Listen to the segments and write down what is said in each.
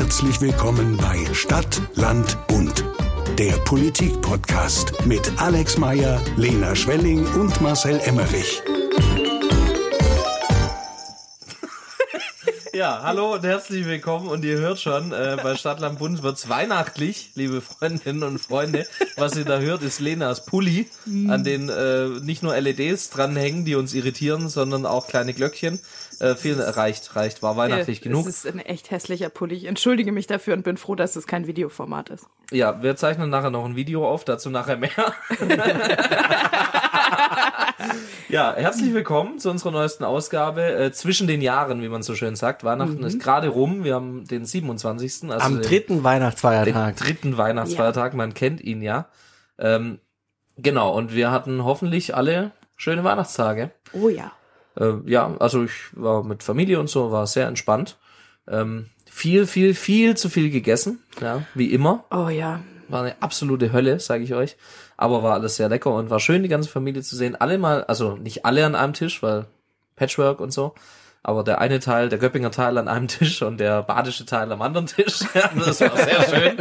Herzlich willkommen bei Stadt, Land, Bund. Der Politik-Podcast mit Alex Meyer, Lena Schwelling und Marcel Emmerich. Ja, hallo und herzlich willkommen und ihr hört schon, äh, bei Stadtland Bund wird's weihnachtlich, liebe Freundinnen und Freunde. Was ihr da hört, ist Lenas Pulli, an den äh, nicht nur LEDs dranhängen, die uns irritieren, sondern auch kleine Glöckchen. Äh, viel reicht, reicht, war weihnachtlich Äh, genug. Es ist ein echt hässlicher Pulli. Ich entschuldige mich dafür und bin froh, dass es kein Videoformat ist. Ja, wir zeichnen nachher noch ein Video auf, dazu nachher mehr. ja, herzlich willkommen zu unserer neuesten Ausgabe äh, zwischen den Jahren, wie man so schön sagt. Weihnachten ist gerade rum. Wir haben den 27. Also Am den, dritten den Weihnachtsfeiertag. dritten Weihnachtsfeiertag. Man kennt ihn ja. Ähm, genau, und wir hatten hoffentlich alle schöne Weihnachtstage. Oh ja. Äh, ja, also ich war mit Familie und so, war sehr entspannt. Ähm, viel, viel, viel zu viel gegessen, ja, wie immer. Oh ja. War eine absolute Hölle, sage ich euch. Aber war alles sehr lecker und war schön, die ganze Familie zu sehen. Alle mal, also nicht alle an einem Tisch, weil Patchwork und so. Aber der eine Teil, der Göppinger Teil an einem Tisch und der badische Teil am anderen Tisch. Ja, das war sehr schön.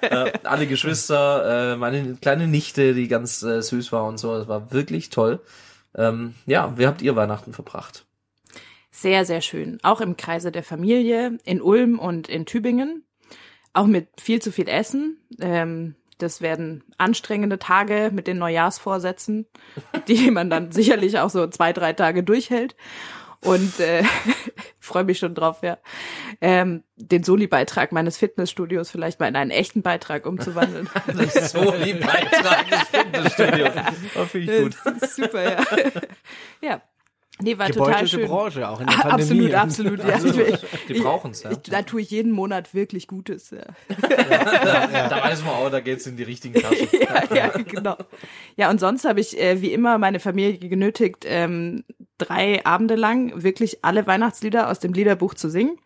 äh, alle Geschwister, äh, meine kleine Nichte, die ganz äh, süß war und so. Das war wirklich toll. Ähm, ja, wie habt ihr Weihnachten verbracht? Sehr, sehr schön. Auch im Kreise der Familie, in Ulm und in Tübingen. Auch mit viel zu viel Essen. Ähm, das werden anstrengende Tage mit den Neujahrsvorsätzen, die man dann sicherlich auch so zwei, drei Tage durchhält. Und äh, freue mich schon drauf, ja. Ähm, den Soli-Beitrag meines Fitnessstudios vielleicht mal in einen echten Beitrag umzuwandeln. So wie Beitrag des Fitnessstudios. Oh, Finde ich gut. Das super, ja. ja. Nee, war total schön. Branche, auch in der Ah, Pandemie. Absolut, absolut. Ja. Ich, ich, Die brauchen's, ja. Ich, da tue ich jeden Monat wirklich Gutes. Ja, Da weiß man auch, da geht's in die richtigen Taschen. ja, ja genau. Ja, und sonst habe ich äh, wie immer meine Familie genötigt, ähm, drei Abende lang wirklich alle Weihnachtslieder aus dem Liederbuch zu singen.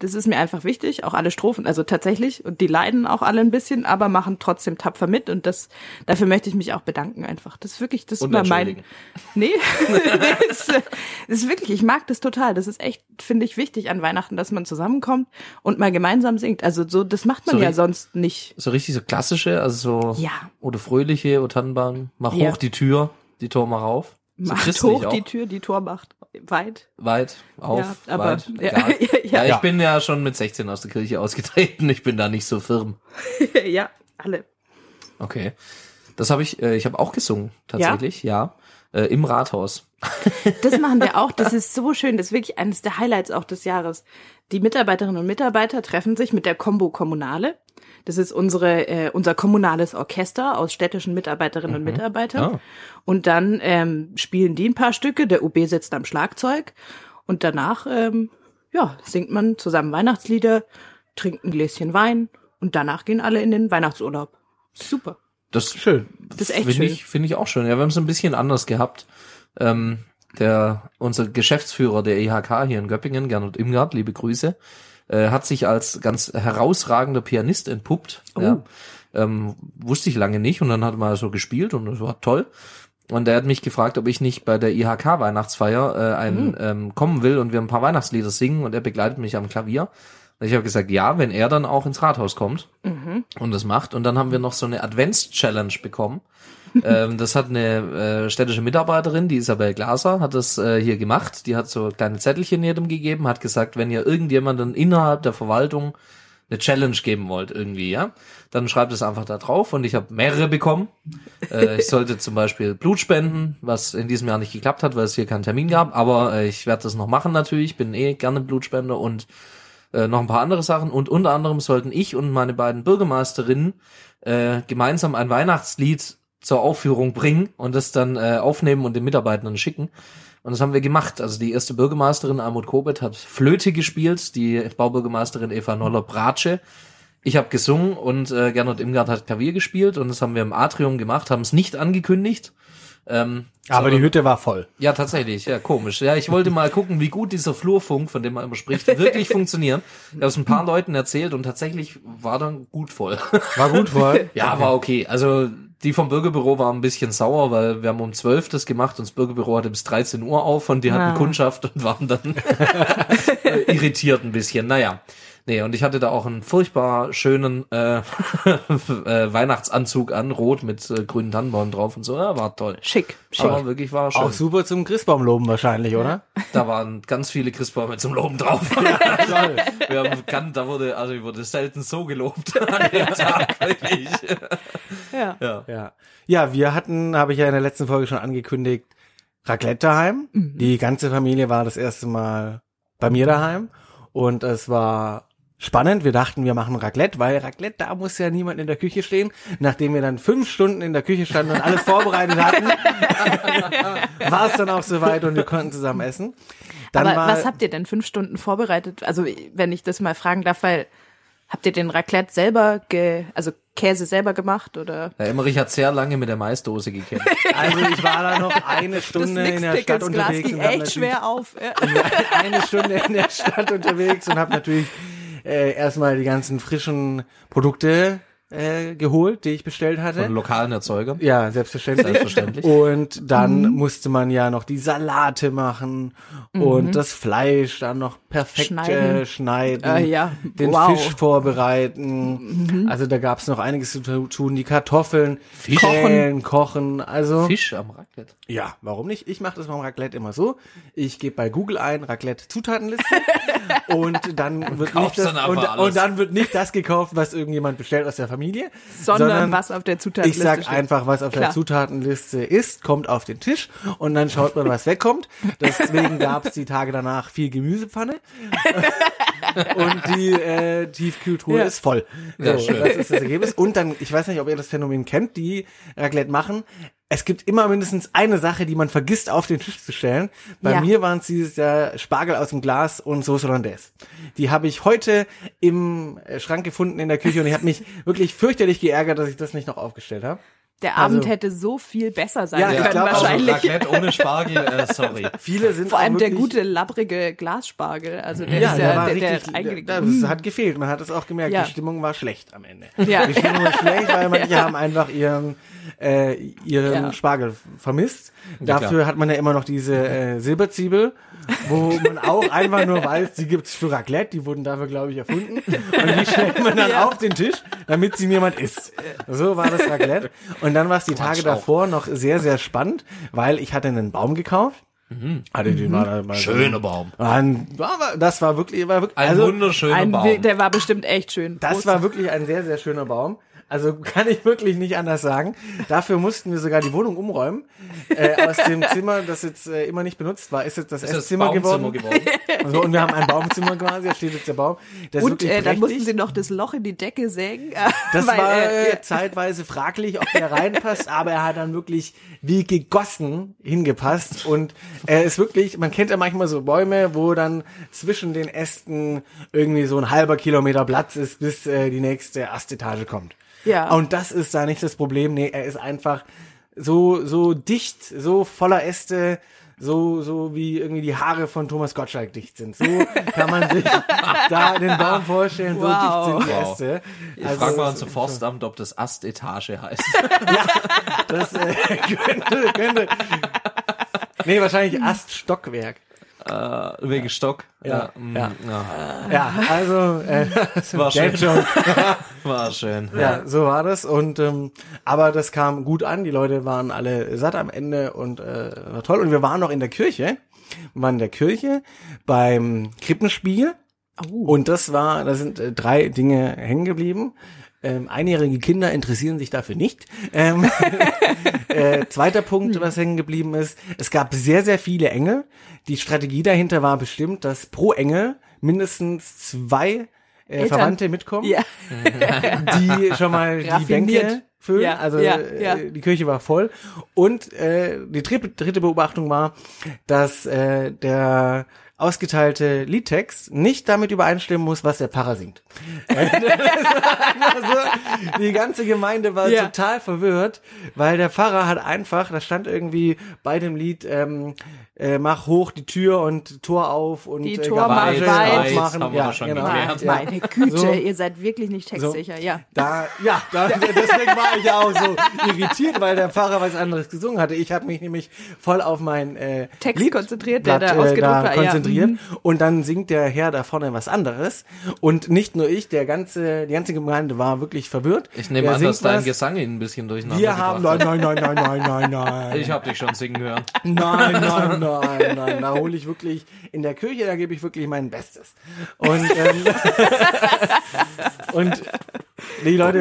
Das ist mir einfach wichtig, auch alle Strophen, also tatsächlich, und die leiden auch alle ein bisschen, aber machen trotzdem tapfer mit und das, dafür möchte ich mich auch bedanken einfach. Das ist wirklich, das immer mein, nee, das, ist, das ist wirklich, ich mag das total. Das ist echt, finde ich, wichtig an Weihnachten, dass man zusammenkommt und mal gemeinsam singt. Also so, das macht man So ja sonst nicht. So richtig so klassische, also so Ja. oder fröhliche, O Tannenbaum, mach Ja. hoch die Tür, die Tor mal rauf. So Macht christlich hoch auch. die Tür, die Tor macht weit. Weit, auf, Ja, aber- weit. ja, ja, ja. ich bin ja schon mit 16 aus der Kirche ausgetreten. Ich bin da nicht so firm. ja, alle. Okay. Das habe ich, äh, ich habe auch gesungen, tatsächlich, ja. Äh, Im Rathaus. Das machen wir auch. Das ist so schön. Das ist wirklich eines der Highlights auch des Jahres. Die Mitarbeiterinnen und Mitarbeiter treffen sich mit der Combo Kommunale. Das ist unsere, äh, unser kommunales Orchester aus städtischen Mitarbeiterinnen und Mitarbeitern. Ah. Und dann ähm, spielen die ein paar Stücke. Der UB sitzt am Schlagzeug. Und danach, ähm, ja, singt man zusammen Weihnachtslieder, trinkt ein Gläschen Wein und danach gehen alle in den Weihnachtsurlaub. Super. Das Schön. Das ist echt Finde schön. ich, finde ich auch schön. Ja, wir haben es ein bisschen anders gehabt. Ähm, der, unser Geschäftsführer der IHK hier in Göppingen, Gernot Imgard, liebe Grüße, äh, hat sich als ganz herausragender Pianist entpuppt. Oh. Ja. Ähm, wusste ich lange nicht und dann hat mal so gespielt und das war toll. Und er hat mich gefragt, ob ich nicht bei der IHK Weihnachtsfeier äh, ein, Mhm. ähm, kommen will und wir ein paar Weihnachtslieder singen und er begleitet mich am Klavier. Und ich habe gesagt, ja, wenn er dann auch ins Rathaus kommt Mhm. und das macht. Und dann haben wir noch so eine Advents-Challenge bekommen. Ähm, das hat eine äh, städtische Mitarbeiterin, die Isabel Glaser, hat das äh, hier gemacht. Die hat so kleine Zettelchen jedem gegeben, hat gesagt, wenn ihr irgendjemanden innerhalb der Verwaltung eine Challenge geben wollt irgendwie, ja, dann schreibt es einfach da drauf und ich habe mehrere bekommen. äh, ich sollte zum Beispiel Blut spenden, was in diesem Jahr nicht geklappt hat, weil es hier keinen Termin gab, aber äh, ich werde das noch machen natürlich, bin eh gerne Blutspender und äh, noch ein paar andere Sachen und unter anderem sollten ich und meine beiden Bürgermeisterinnen äh, gemeinsam ein Weihnachtslied zur Aufführung bringen und das dann äh, aufnehmen und den Mitarbeitern schicken. Und das haben wir gemacht. Also die erste Bürgermeisterin Almut Kobet hat Flöte gespielt, die Baubürgermeisterin Eva Noller Bratsche. Ich habe gesungen und äh, Gernot Imgard hat Klavier gespielt und das haben wir im Atrium gemacht, haben es nicht angekündigt. Ähm, Aber die Hütte war voll. ja, tatsächlich. Ja, komisch. Ja, ich wollte mal gucken, wie gut dieser Flurfunk, von dem man immer spricht, wirklich funktioniert. Ich habe es ein paar Leuten erzählt und tatsächlich war dann gut voll. War gut voll. Ja, war okay. Also die vom Bürgerbüro waren ein bisschen sauer, weil wir haben um 12 das gemacht und das Bürgerbüro hatte bis 13 Uhr auf und die hatten Ah. Kundschaft und waren dann irritiert ein bisschen. Naja. Nee, und ich hatte da auch einen furchtbar schönen äh, äh, Weihnachtsanzug an, rot mit äh, grünen Tannenbaum drauf und so. Ja, war toll. Schick, schick. Aber wirklich war schön. Auch super zum Christbaumloben wahrscheinlich, oder? Da waren ganz viele Christbäume zum Loben drauf. Toll. Wir haben bekannt, da wurde, also ich wurde selten so gelobt an dem Tag, wirklich. Ja. Ja. Ja. Ja, wir hatten, habe ich ja in der letzten Folge schon angekündigt, Raclette daheim. Die ganze Familie war das erste Mal bei mir daheim und es war spannend. Wir dachten, wir machen Raclette, weil Raclette, da muss ja niemand in der Küche stehen. Nachdem wir dann fünf Stunden in der Küche standen und alles vorbereitet hatten, war es dann auch soweit und wir konnten zusammen essen. Dann Aber war, was habt ihr denn fünf Stunden vorbereitet? Also wenn ich das mal fragen darf, weil habt ihr den Raclette selber, ge, also Käse selber gemacht oder? Der Emmerich hat sehr lange mit der Maisdose gekämpft. also ich war da noch eine Stunde in der Stadt Glas unterwegs ging und hab echt schwer auf. Ja. Ich war eine Stunde in der Stadt unterwegs und habe natürlich äh, erstmal die ganzen frischen Produkte äh, geholt, die ich bestellt hatte. Von lokalen Erzeugern. Ja, selbstverständlich. Selbstverständlich. Und dann musste man ja noch die Salate machen und das Fleisch dann noch perfekt Schneiden. äh, schneiden, Äh, ja. den Wow. Fisch vorbereiten. Also da gab's noch einiges zu tun, die Kartoffeln Fisch. schälen, kochen. Also Fisch am Raclette. ja, warum nicht? Ich mache das beim Raclette immer so. Ich gebe bei Google ein Raclette Zutatenliste und dann wird kaufst nicht das, dann und, und dann wird nicht das gekauft, was irgendjemand bestellt aus der Familie, Sondern, was auf der ich Zutatenliste sag steht. einfach, was auf der Klar. Zutatenliste ist, kommt auf den Tisch und dann schaut man, was wegkommt. Deswegen gab's die Tage danach viel Gemüsepfanne und die äh, Tiefkühltruhe Ja. ist voll. So, das ist das Ergebnis. Und dann, ich weiß nicht, ob ihr das Phänomen kennt, die Raclette machen. Es gibt immer mindestens eine Sache, die man vergisst auf den Tisch zu stellen. Bei Ja. mir waren es dieses Jahr Spargel aus dem Glas und Sauce Hollandaise. Die habe ich heute im äh, Schrank gefunden in der Küche und ich habe mich wirklich fürchterlich geärgert, dass ich das nicht noch aufgestellt habe. Der Abend Also- hätte so viel besser sein Ja, ich können, glaub auch, wahrscheinlich. Also Raclette ohne Spargel, äh, sorry. Viele sind Vor allem der gute, labbrige Glasspargel. Also der Ja, ist der ja, war der, der, richtig, eigentlich, das Mm. hat gefehlt. Man hat es auch gemerkt, Ja. die Stimmung war schlecht am Ende. Ja. Die Stimmung war schlecht, weil manche haben einfach ihren, äh, ihren Ja. Spargel vermisst. Dafür hat man ja immer noch diese äh, Silberzwiebel, wo man auch einfach nur weiß, die gibt's für Raclette, die wurden dafür, glaube ich, erfunden. Und die stellt man dann Ja. auf den Tisch, damit sie niemand isst. So war das Raclette. Und dann war es die Tage davor noch sehr, sehr spannend, weil ich hatte einen Baum gekauft. Hatte den mal, mal Mhm. Schöner Baum. Ein, das war wirklich, war wirklich, Ein also, wunderschöner Ein, Baum. der war bestimmt echt schön. das Groß. war wirklich ein sehr, sehr schöner Baum. Also kann ich wirklich nicht anders sagen. Dafür mussten wir sogar die Wohnung umräumen. Äh, aus dem Zimmer, das jetzt äh, immer nicht benutzt war, ist jetzt das, ist Esszimmer geworden. geworden. Also, und wir haben ein Baumzimmer quasi, da steht jetzt der Baum. Der Und äh, dann mussten sie noch das Loch in die Decke sägen. Das weil, war äh, äh, zeitweise fraglich, ob der reinpasst, aber er hat dann wirklich wie gegossen hingepasst und er ist wirklich, man kennt ja manchmal so Bäume, wo dann zwischen den Ästen irgendwie so ein halber Kilometer Platz ist, bis äh, die nächste Astetage kommt. Ja. Und das ist da nicht das Problem, nee, er ist einfach so, so dicht, so voller Äste, so, so wie irgendwie die Haare von Thomas Gottschalk dicht sind. So kann man sich da den Baum vorstellen, so Wow. dicht sind die Wow. Äste. Ich Also, frag mal das ans ist Forstamt, ob das Astetage heißt. Das äh, könnte, könnte. Nee, wahrscheinlich Aststockwerk. Äh, wegen Stock. Ja, ja. ja. Ja, also äh, War schön. War schön. Ja, so war das. Und ähm, aber das kam gut an. Die Leute waren alle satt am Ende und äh, war toll. Und wir waren noch in der Kirche. Wir waren in der Kirche beim Krippenspiel. Und das war, da sind äh, drei Dinge hängen geblieben. Ähm, einjährige Kinder interessieren sich dafür nicht. Ähm, äh, zweiter Punkt, was hängen geblieben ist, es gab sehr, sehr viele Engel. Die Strategie dahinter war bestimmt, dass pro Engel mindestens zwei äh. Verwandte mitkommen, ja. die schon mal die. Bänke füllen. Ja, also ja, äh, die Kirche war voll. Und äh, die dritte, dritte Beobachtung war, dass äh, der ausgeteilte Liedtext nicht damit übereinstimmen muss, was der Pfarrer singt. also, die ganze Gemeinde war Ja. total verwirrt, weil der Pfarrer hat einfach, da stand irgendwie bei dem Lied, ähm, äh, mach hoch die Tür und Tor auf und Die äh, Tor Garage weit. aufmachen. Haben wir doch schon genau. geklärt. Meine, Güte, So. ihr seid wirklich nicht textsicher, ja. Da, ja, da, deswegen war ich ja auch so irritiert, weil der Pfarrer was anderes gesungen hatte. Ich habe mich nämlich voll auf mein äh, Text Lied- konzentriert, der da ausgedruckt da war, ja. konzentriert. Mhm. Und dann singt der Herr da vorne was anderes. Und nicht nur ich, der ganze, die ganze Gemeinde war wirklich verwirrt. Ich nehme Der an, dass dein was. Gesang ihn ein bisschen durcheinander Wir haben, nein, nein, nein, nein, nein, nein, nein. Ich habe dich schon singen hören. Nein, nein, nein, nein. Da hole ich wirklich, in der Kirche, da gebe ich wirklich mein Bestes. Und, ähm, und die Leute,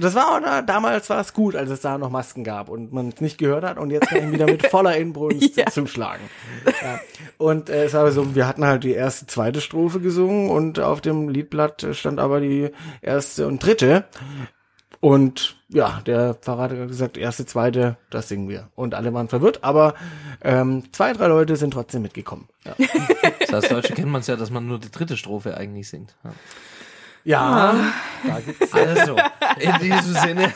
das war auch, da- damals war es gut, als es da noch Masken gab und man es nicht gehört hat und jetzt kann ich wieder mit voller Inbrunst Ja. zuschlagen. Ja. Und äh, es war so, wir hatten halt die erste, zweite Strophe gesungen und auf dem Liedblatt stand aber die erste und dritte. Und ja, der Pfarrer hat gesagt, erste, zweite, das singen wir. Und alle waren verwirrt, aber ähm, zwei, drei Leute sind trotzdem mitgekommen. Ja, Das heißt, Deutsche kennt man es ja, dass man nur die dritte Strophe eigentlich singt. Ja. ja da gibt's Also, in diesem Sinne,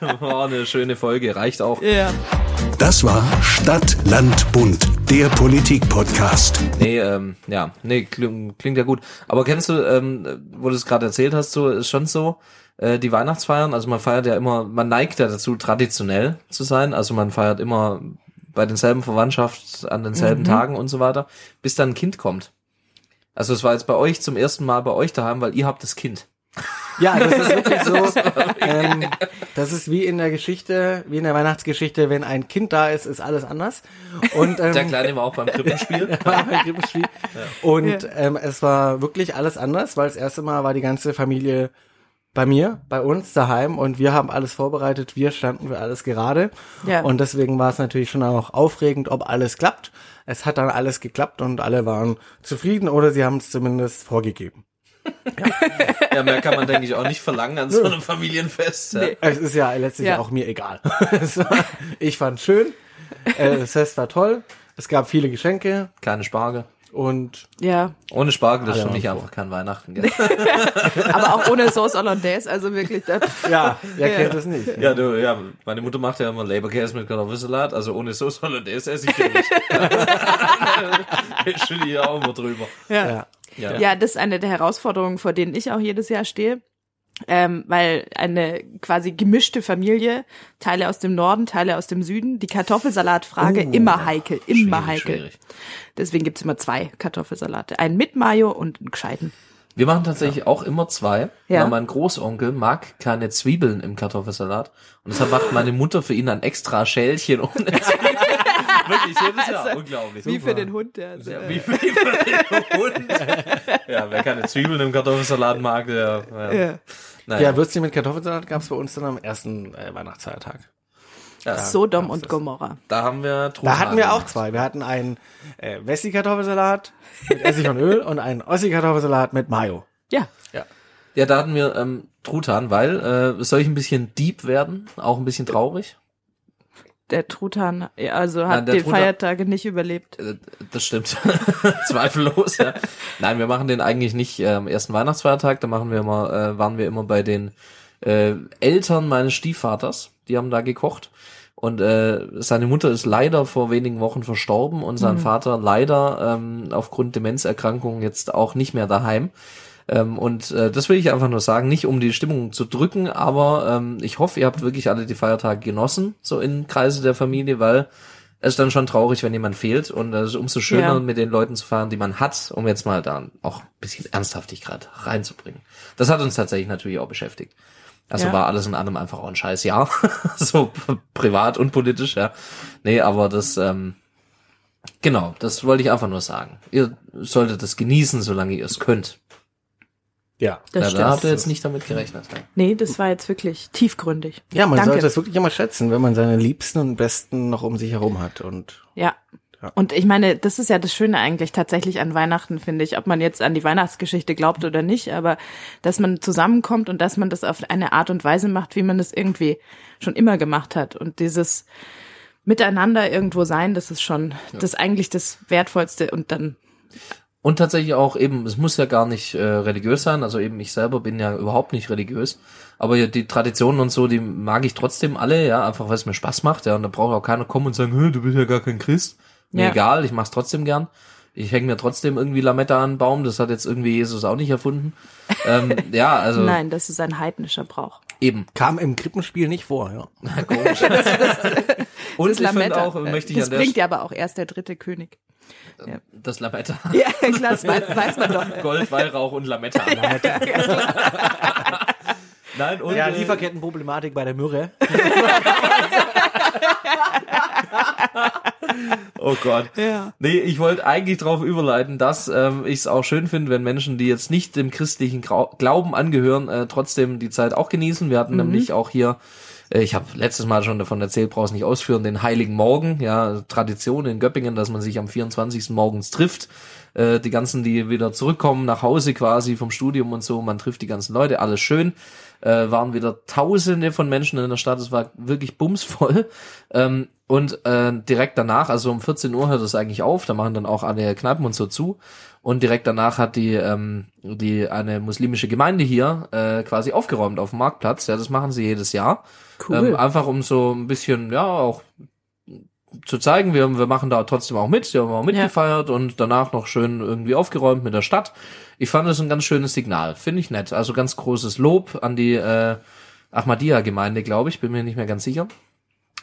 war eine schöne Folge, reicht auch. Ja. Das war Stadt, Land, Bund, der Politik-Podcast. Nee, ähm, ja, nee, klingt, klingt ja gut. Aber kennst du, ähm, wo du es gerade erzählt hast, so ist schon so, äh, die Weihnachtsfeiern, also man feiert ja immer, man neigt ja dazu, traditionell zu sein, also man feiert immer bei denselben Verwandtschaft an denselben Tagen und so weiter, bis dann ein Kind kommt. Also es war jetzt bei euch zum ersten Mal bei euch daheim, weil ihr habt das Kind. Ja, das ist wirklich so. ähm, das ist wie in der Geschichte, wie in der Weihnachtsgeschichte, wenn ein Kind da ist, ist alles anders. Und ähm, Der Kleine war auch beim Krippenspiel. war beim Krippenspiel. Und ähm, es war wirklich alles anders, weil das erste Mal war die ganze Familie bei mir, bei uns daheim und wir haben alles vorbereitet, wir standen für alles gerade. Ja. Und deswegen war es natürlich schon auch aufregend, ob alles klappt. Es hat dann alles geklappt und alle waren zufrieden oder sie haben es zumindest vorgegeben. Ja, mehr kann man, denke ich, auch nicht verlangen an so einem Familienfest. Ja. Nee. Es ist ja letztlich Ja. auch mir egal. Es war- ich fand schön, äh, das Fest war toll, es gab viele Geschenke Keine Spargel. und Ja, Ohne Spargel ist Alle für mich einfach kein Weihnachten. Gell? aber auch ohne Sauce Hollandaise, also wirklich, das, ja, wer kennt das nicht? Ja, du, ja, meine Mutter macht ja immer Leberkäse mit Kartoffelsalat, also ohne Sauce Hollandaise esse ich den nicht. ich stehe hier auch immer drüber. ja. Ja. Ja. Ja, das ist eine der Herausforderungen, vor denen ich auch jedes Jahr stehe. Ähm, weil eine quasi gemischte Familie, Teile aus dem Norden, Teile aus dem Süden, die Kartoffelsalatfrage Oh, immer heikel, immer schwierig, heikel. schwierig. Deswegen gibt's immer zwei Kartoffelsalate. Einen mit Mayo und einen gescheiten. Wir machen tatsächlich auch immer zwei, Ja. weil mein Großonkel mag keine Zwiebeln im Kartoffelsalat. Und deshalb macht meine Mutter für ihn ein extra Schälchen ohne Zwiebeln. Wirklich, jedes Jahr. Unglaublich. Wie für den Hund, der also, Ja, wie, wie für den Hund. Ja, wer keine Zwiebeln im Kartoffelsalat mag, der, ja. ja. Naja. Ja, Würstchen mit Kartoffelsalat gab es bei uns dann am ersten äh, Weihnachtsfeiertag. Ja, Sodom und Gomorra. da haben wir Da hatten wir auch zwei. Wir hatten einen äh, Wessi-Kartoffelsalat mit Essig und Öl und einen Ossi-Kartoffelsalat mit Mayo. Ja. Ja. Ja, da hatten wir ähm, Truthahn, weil äh, soll ich ein bisschen deep werden, auch ein bisschen traurig. Der Truthahn, ja, also hat Nein, die Truthahn- Feiertage nicht überlebt. Äh, Das stimmt. Zweifellos, ja. Nein, wir machen den eigentlich nicht äh, am ersten Weihnachtsfeiertag, da machen wir immer, äh, waren wir immer bei den äh, Eltern meines Stiefvaters, die haben da gekocht. Und äh, seine Mutter ist leider vor wenigen Wochen verstorben und sein Vater leider ähm, aufgrund Demenzerkrankung jetzt auch nicht mehr daheim. Ähm, und äh, das will ich einfach nur sagen, nicht um die Stimmung zu drücken, aber ähm, ich hoffe, ihr habt wirklich alle die Feiertage genossen, so in Kreise der Familie, weil es ist dann schon traurig, wenn jemand fehlt und es ist umso schöner, Ja. mit den Leuten zu fahren, die man hat, um jetzt mal da auch ein bisschen Ernsthaftigkeit reinzubringen. Das hat uns tatsächlich natürlich auch beschäftigt. Also Ja. war alles in allem einfach auch ein scheiß Jahr, so privat und politisch, ja. Nee, aber das, ähm, genau, das wollte ich einfach nur sagen. Ihr solltet es genießen, solange ihr es könnt. Ja. Das ja, stimmt. da habt ihr jetzt nicht damit gerechnet. Ja. Nee, das war jetzt wirklich tiefgründig. Ja, man Danke. sollte es wirklich immer schätzen, wenn man seine Liebsten und Besten noch um sich herum hat. Und Ja. Ja. Und ich meine, das ist ja das Schöne eigentlich tatsächlich an Weihnachten, finde ich, ob man jetzt an die Weihnachtsgeschichte glaubt oder nicht, aber dass man zusammenkommt und dass man das auf eine Art und Weise macht, wie man das irgendwie schon immer gemacht hat. Und dieses Miteinander irgendwo sein, das ist schon das eigentlich das Wertvollste und dann Und tatsächlich auch eben, es muss ja gar nicht äh, religiös sein, also eben ich selber bin ja überhaupt nicht religiös, aber ja, die Traditionen und so, die mag ich trotzdem alle, ja, einfach weil es mir Spaß macht, ja, und da braucht auch keiner kommen und sagen, "Hä, du bist ja gar kein Christ. Mir Ja. egal, ich mach's trotzdem gern. Ich hänge mir trotzdem irgendwie Lametta an den Baum, das hat jetzt irgendwie Jesus auch nicht erfunden. ähm, ja, also Nein, das ist ein heidnischer Brauch. eben. Kam im Krippenspiel nicht vor, ja. Komisch. und Das ich Lametta. auch, möchte ich das bringt ja aber auch erst der dritte König. das Lametta. Ja, klar, das weiß, weiß man doch. Gold, Weihrauch und Lametta. Nein, und Ja, äh, Lieferkettenproblematik bei der Myrrhe. Oh Gott. Ja. Nee, ich wollte eigentlich darauf überleiten, dass ähm, ich es auch schön finde, wenn Menschen, die jetzt nicht dem christlichen Grau Glauben angehören, äh, trotzdem die Zeit auch genießen. Wir hatten nämlich auch hier, äh, ich habe letztes Mal schon davon erzählt, brauch's nicht ausführen, den Heiligen Morgen, ja, Tradition in Göppingen, dass man sich am 24. morgens trifft. Äh, die ganzen, die wieder zurückkommen nach Hause quasi vom Studium und so, man trifft die ganzen Leute, alles schön. Äh, waren wieder Tausende von Menschen in der Stadt, es war wirklich bumsvoll. Ähm, und äh, direkt danach, also um 14 Uhr hört es eigentlich auf, da machen dann auch alle Kneipen und so zu. Und direkt danach hat die, ähm, die eine muslimische Gemeinde hier äh, quasi aufgeräumt auf dem Marktplatz. Ja, das machen sie jedes Jahr. Cool. Ähm, einfach um so ein bisschen, ja, auch zu zeigen, wir, wir machen da trotzdem auch mit, wir haben auch mitgefeiert und danach noch schön irgendwie aufgeräumt mit der Stadt. Ich fand das ein ganz schönes Signal, finde ich nett. Also ganz großes Lob an die äh, Ahmadiyya-Gemeinde, glaube ich, bin mir nicht mehr ganz sicher.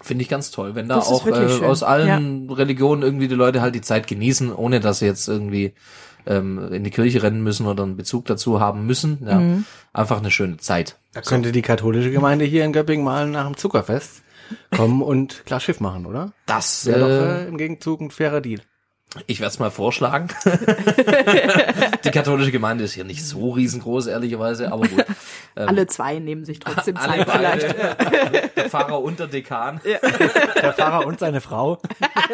Finde ich ganz toll, wenn da Das auch äh, aus allen Religionen irgendwie die Leute halt die Zeit genießen, ohne dass sie jetzt irgendwie ähm, in die Kirche rennen müssen oder einen Bezug dazu haben müssen. Ja, Mhm. einfach eine schöne Zeit. Da könnte die katholische Gemeinde hier in Göppingen mal nach dem Zuckerfest kommen und klar Schiff machen, oder? Das Wäre doch äh, äh, im Gegenzug ein fairer Deal. Ich werde es mal vorschlagen. die katholische Gemeinde ist hier nicht so riesengroß, ehrlicherweise, aber gut. Ähm, Alle zwei nehmen sich trotzdem alle Zeit vielleicht. beide, der Pfarrer und der Dekan. Der Pfarrer und seine Frau.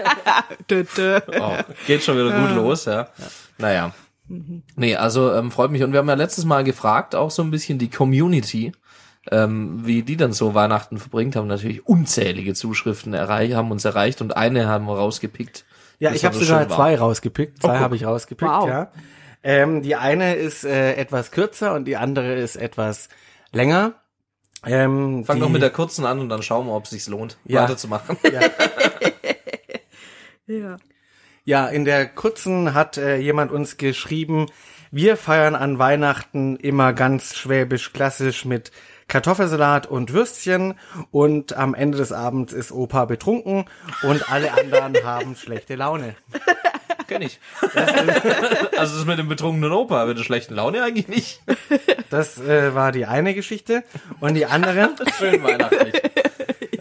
Dö, dö. Oh, geht schon wieder gut los, ja. Naja. Nee, also ähm, freut mich. Und wir haben ja letztes Mal gefragt, auch so ein bisschen die Community, ähm, wie die dann so Weihnachten verbringt, haben natürlich unzählige Zuschriften erreicht, haben uns erreicht und eine haben wir rausgepickt. Ja, ich habe sogar war. zwei rausgepickt. Zwei Oh, habe ich rausgepickt, Wow. ja. Ähm, die eine ist äh, etwas kürzer und die andere ist etwas länger. Ähm, Fang die, doch mit der kurzen an und dann schauen wir, ob es sich lohnt, Ja. weiterzumachen. Ja. Ja, in der kurzen hat äh, jemand uns geschrieben, wir feiern an Weihnachten immer ganz schwäbisch klassisch mit Kartoffelsalat und Würstchen und am Ende des Abends ist Opa betrunken und alle anderen haben schlechte Laune. Kenn ich. also das mit dem betrunkenen Opa, mit der schlechten Laune eigentlich nicht. Das äh, war die eine Geschichte und die andere, Schön weihnachtlich.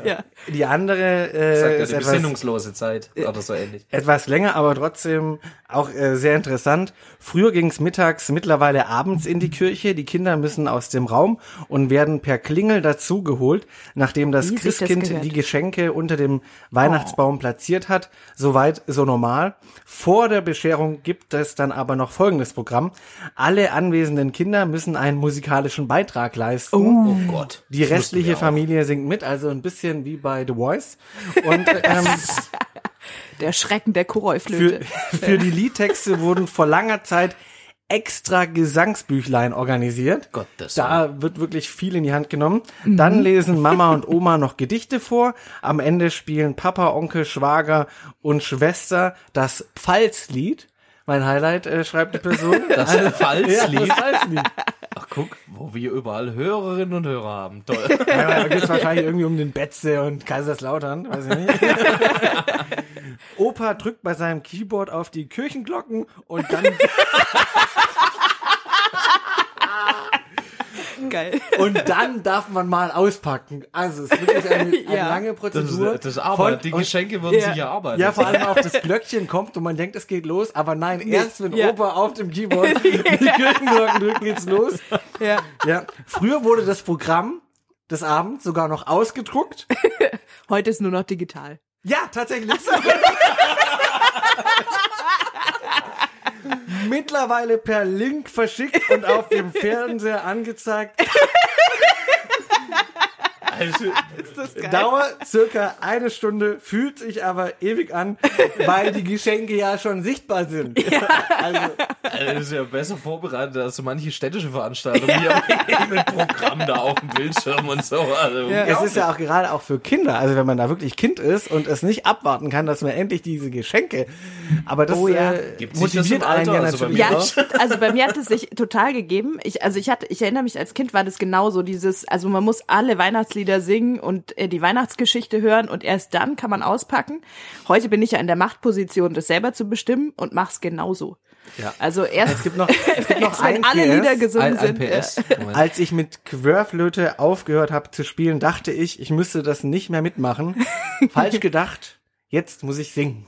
ja. die andere äh, Sagt ist etwas, besinnungslose Zeit oder so ähnlich. etwas länger, aber trotzdem auch äh, sehr interessant. Früher ging es mittags, mittlerweile abends in die Kirche. Die Kinder müssen aus dem Raum und werden per Klingel dazugeholt, nachdem das Wie das Christkind gehört. die Geschenke unter dem Weihnachtsbaum platziert hat. Soweit so normal. Vor der Bescherung gibt es dann aber noch folgendes Programm. Alle anwesenden Kinder müssen einen musikalischen Beitrag leisten. Oh Gott. Die Das restliche. Familie singt mit, also ein bisschen wie bei The Voice. Und ähm, Der Schrecken der für, Kuroy-Flöte. für die Liedtexte wurden vor langer Zeit extra Gesangsbüchlein organisiert. Gottes da wird wirklich viel in die Hand genommen. Dann lesen Mama und Oma noch Gedichte vor. Am Ende spielen Papa, Onkel, Schwager und Schwester das Pfalzlied. Mein Highlight, äh, schreibt die Person. Das Ja, Pfalzlied. das Pfalzlied. Ach guck, wo wir überall Hörerinnen und Hörer haben. Toll. Ja, da geht's wahrscheinlich irgendwie um den Betze und Kaiserslautern, weiß ich nicht. Opa drückt bei seinem Keyboard auf die Kirchenglocken und dann Geil. und dann darf man mal auspacken. Also es ist wirklich eine, eine Ja. lange Das Prozedur. das ist Arbeit. Von- Die und- Geschenke würden Ja. sich erarbeiten. Ja, vor allem auch das Glöckchen kommt und man denkt, es geht los, aber nein, erst wenn Ja. Opa auf dem Keyboard die Kirchenglocken drückt, geht's los. Ja. Ja, früher wurde das Programm des Abends sogar noch ausgedruckt. Heute ist nur noch digital. Ja, tatsächlich. Mittlerweile per Link verschickt und auf dem Fernseher angezeigt. das geil. Dauert circa eine Stunde, fühlt sich aber ewig an, weil die Geschenke ja schon sichtbar sind. Also, Also, das ist ja besser vorbereitet als so manche städtische Veranstaltungen. Hier haben wir ein Programm da auf dem Bildschirm und so. Also, es ist ja auch gerade auch für Kinder, also wenn man da wirklich Kind ist und es nicht abwarten kann, dass man endlich diese Geschenke, aber das Oh ja. äh, Gibt sich das motiviert einen ja Also bei natürlich. Ja, auch. also bei mir hat es sich total gegeben. Ich, also ich hatte, ich erinnere mich, als Kind war das genauso dieses, also man muss alle Weihnachtslieder singen und äh, die Weihnachtsgeschichte hören und erst dann kann man auspacken. Heute bin ich ja in der Machtposition, das selber zu bestimmen und mach's genauso. Ja. Also erst, Es gibt noch, es gibt noch wenn ein alle PS. Lieder gesungen ein, ein sind. äh, PS. Moment. Als ich mit Querflöte aufgehört habe zu spielen, dachte ich, ich müsste das nicht mehr mitmachen. Falsch gedacht. Jetzt muss ich singen.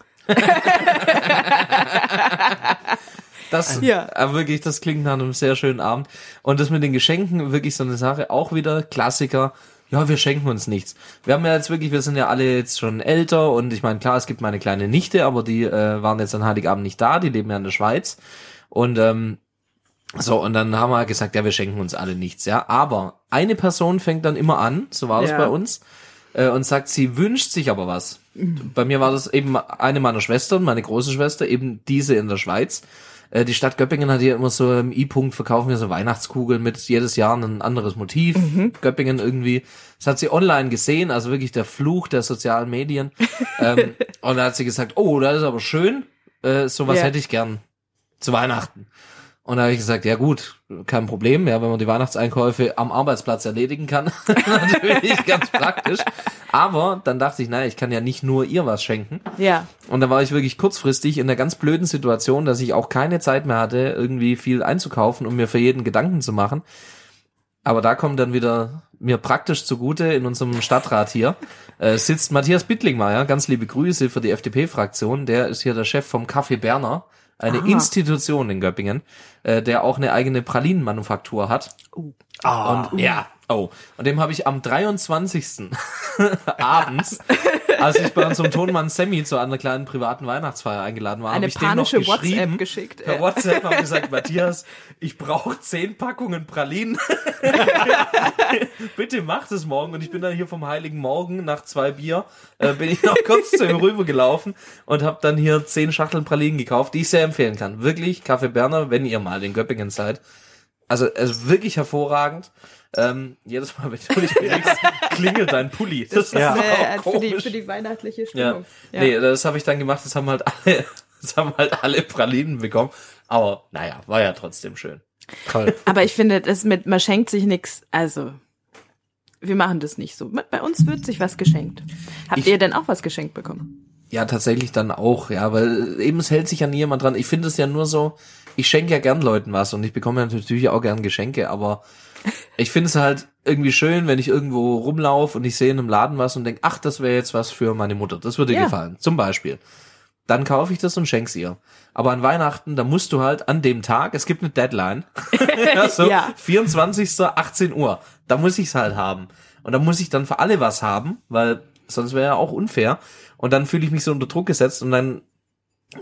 Das, Ja. aber wirklich, das klingt nach einem sehr schönen Abend. Und das mit den Geschenken, wirklich so eine Sache, auch wieder Klassiker. Ja, wir schenken uns nichts. Wir haben ja jetzt wirklich, wir sind ja alle jetzt schon älter und ich meine, klar, es gibt meine kleine Nichte, aber die äh, waren jetzt an Heiligabend nicht da, die leben ja in der Schweiz. Und ähm, so, und dann haben wir gesagt, ja, wir schenken uns alle nichts, ja. Aber eine Person fängt dann immer an, so war das Ja. bei uns, äh, und sagt, sie wünscht sich aber was. Bei mir war das eben eine meiner Schwestern, meine große Schwester, eben diese in der Schweiz. Äh, Die Stadt Göppingen hat hier immer so im I-Punkt verkaufen wir so Weihnachtskugeln mit jedes Jahr ein anderes Motiv. Göppingen irgendwie. Das hat sie online gesehen, also wirklich der Fluch der sozialen Medien. ähm, und da hat sie gesagt, oh, das ist aber schön. Äh, sowas Ja. hätte ich gern zu Weihnachten. Und da habe ich gesagt, ja gut, kein Problem, ja, wenn man die Weihnachtseinkäufe am Arbeitsplatz erledigen kann, natürlich ganz praktisch. Aber dann dachte ich, naja, ich kann ja nicht nur ihr was schenken. ja. Und da war ich wirklich kurzfristig in der ganz blöden Situation, dass ich auch keine Zeit mehr hatte, irgendwie viel einzukaufen, um mir für jeden Gedanken zu machen. Aber da kommt dann wieder mir praktisch zugute in unserem Stadtrat hier, äh, sitzt Matthias Bittlingmeier, ganz liebe Grüße für die FDP-Fraktion, der ist hier der Chef vom Café Berner, eine Ah. Institution in Göppingen, äh, der auch eine eigene Pralinenmanufaktur hat. Ah, Und ja, oh. Und dem habe ich am 23. abends, als ich bei unserem Tonmann Sammy zu einer kleinen privaten Weihnachtsfeier eingeladen war, habe ich dem noch geschrieben, WhatsApp geschickt. Per. WhatsApp habe ich gesagt, Matthias, ich brauche zehn Packungen Pralinen. Bitte mach das morgen. Und ich bin dann hier vom Heiligen Morgen nach zwei Bier, äh, bin ich noch kurz zu ihm rübergelaufen und habe dann hier zehn Schachteln Pralinen gekauft, die ich sehr empfehlen kann. Wirklich, Kaffee Berner, wenn ihr mal in Göppingen seid. Also, also wirklich hervorragend. Ähm, jedes Mal, wenn du dich bewegst, klingelt dein Pulli. Das ist Ja. auch Äh, für, die, für die weihnachtliche Ja. Stimmung. Nee, das habe ich dann gemacht, das haben halt alle, das haben halt alle Pralinen bekommen. Aber naja, war ja trotzdem schön. toll. Aber ich finde, das mit, man schenkt sich nix, also, wir machen das nicht so. Bei uns wird sich was geschenkt. Habt Ich- ihr denn auch was geschenkt bekommen? Ja, tatsächlich dann auch, ja, weil eben es hält sich ja nie jemand dran. Ich finde es ja nur so, ich schenke ja gern Leuten was und ich bekomme ja natürlich auch gern Geschenke, aber ich finde es halt irgendwie schön, wenn ich irgendwo rumlaufe und ich sehe in einem Laden was und denke, ach, das wäre jetzt was für meine Mutter, das würde Ja. gefallen, zum Beispiel. Dann kaufe ich das und schenk's ihr. Aber an Weihnachten, da musst du halt an dem Tag, es gibt eine Deadline, also Ja. 24. 18 Uhr, da muss ich's halt haben. Und da muss ich dann für alle was haben, weil sonst wäre ja auch unfair. Und dann fühle ich mich so unter Druck gesetzt und dann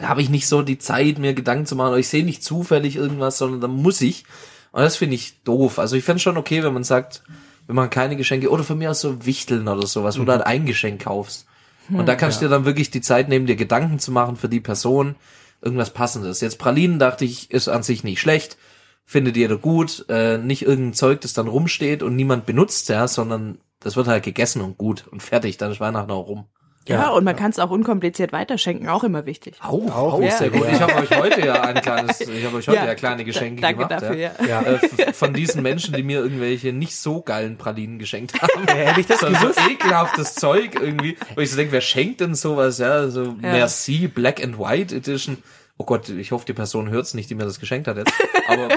habe ich nicht so die Zeit, mir Gedanken zu machen, ich sehe nicht zufällig irgendwas, sondern dann muss ich. Und das finde ich doof. Also ich fände schon okay, wenn man sagt, wenn man keine Geschenke, oder von mir aus so Wichteln oder sowas, wo du halt ein Geschenk kaufst. Und da kannst du dir dann wirklich die Zeit nehmen, dir Gedanken zu machen für die Person, irgendwas Passendes. Jetzt Pralinen, dachte ich, ist an sich nicht schlecht, findet jeder gut, äh, nicht irgendein Zeug, das dann rumsteht und niemand benutzt, ja, sondern das wird halt gegessen und gut und fertig, dann ist Weihnachten auch rum. Ja, und man kann es auch unkompliziert weiterschenken, auch immer wichtig. Auch, Auch auch ja. sehr gut. Ja. Ich habe euch heute ja ein kleines, ich habe euch heute Ja. ja, kleine Geschenke Danke gemacht. dafür, ja. ja. Äh, von diesen Menschen, die mir irgendwelche nicht so geilen Pralinen geschenkt haben. hätte ich das so, so ekelhaftes Zeug irgendwie, wo ich so denke, wer schenkt denn sowas, ja, so Merci Black and White Edition. Oh Gott, ich hoffe, die Person hört's nicht, die mir das geschenkt hat jetzt. Aber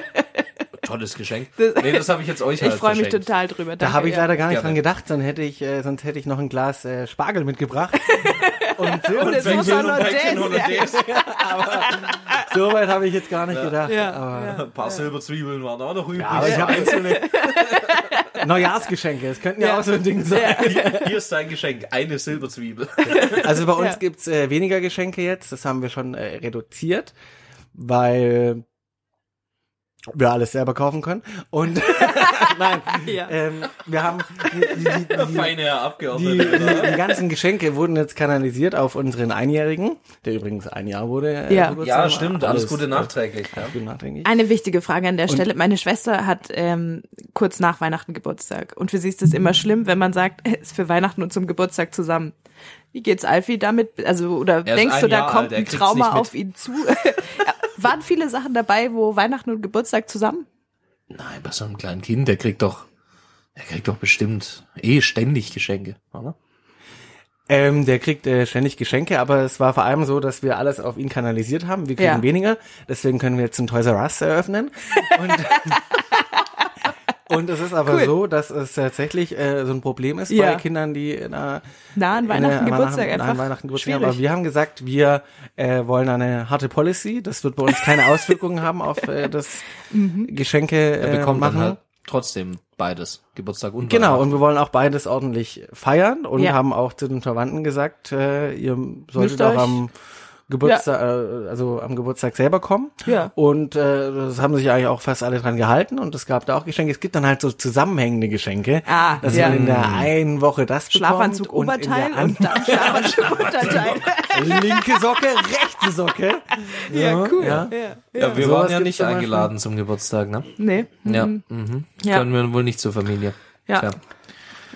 tolles Geschenk. Nee, das habe ich jetzt euch Ich halt freue mich total drüber. Da Danke, habe ich ja. leider gar nicht Gerne. dran gedacht, sonst hätte ich, äh, sonst hätte ich noch ein Glas äh, Spargel mitgebracht. Und, Und es und muss auch noch das, ja. so weit habe ich jetzt gar nicht gedacht. Ja, aber, Ein paar Silberzwiebeln waren auch noch übrig. aber ich habe einzelne Neujahrsgeschenke. Es könnten ja, Ja. auch so ein Ding sein. hier, hier ist dein Geschenk, eine Silberzwiebel. Also bei uns Ja. gibt's äh, weniger Geschenke jetzt. Das haben wir schon äh, reduziert, weil wir alles selber kaufen können. Und nein, Ja. ähm, wir haben die, die, die, die, Feine die, Abgeordnete. die, die ganzen Geschenke wurden jetzt kanalisiert auf unseren Einjährigen, der übrigens ein Jahr wurde. äh, Ja. Geburtstag Ja, stimmt. Alles Gute nachträglich. Ja. Alles Gute nachträglich. Eine wichtige Frage an der Stelle. Meine Schwester hat ähm, kurz nach Weihnachten Geburtstag. Und für sie ist es immer schlimm, wenn man sagt, es ist für Weihnachten und zum Geburtstag zusammen. Wie geht's Alfie damit? Also, oder Er denkst du, da Jahr kommt alt, ein Trauma auf ihn zu? Waren viele Sachen dabei, wo Weihnachten und Geburtstag zusammen? Nein, bei so einem kleinen Kind, der kriegt doch, der kriegt doch bestimmt eh ständig Geschenke, oder? Ähm, der kriegt äh, ständig Geschenke, aber es war vor allem so, dass wir alles auf ihn kanalisiert haben. Wir kriegen Ja. weniger, deswegen können wir jetzt einen Toys R Us eröffnen. Und, und es ist aber Cool. so, dass es tatsächlich äh, so ein Problem ist Ja. bei Kindern, die in einer Nah an in Weihnachten, Geburtstag einfach. nein, Weihnachten, Geburtstag. Aber wir haben gesagt, wir äh, wollen eine harte Policy. Das wird bei uns keine Auswirkungen haben auf äh, das Mhm. Geschenke Er äh, bekommt machen. dann halt trotzdem beides, Geburtstag und Genau, und wir wollen auch beides ordentlich feiern und Ja. haben auch zu den Verwandten gesagt, äh, ihr solltet Müsst auch euch- am Geburtstag, äh, also am Geburtstag selber kommen. Ja. Und äh, das haben sich eigentlich auch fast alle dran gehalten und es gab da auch Geschenke. Es gibt dann halt so zusammenhängende Geschenke, Ah, dass ja. man in der einen Woche das Schlafanzug, bekommt und in Oberteil der und dann Schlafanzug, Unterteil. linke Socke, rechte Socke. Ja, cool. Ja. Ja. Ja, wir Sowas waren ja nicht eingeladen zum Geburtstag, ne? Nee. Ja. Mhm. Mhm. Ja. Können wir wohl nicht zur Familie. Ja.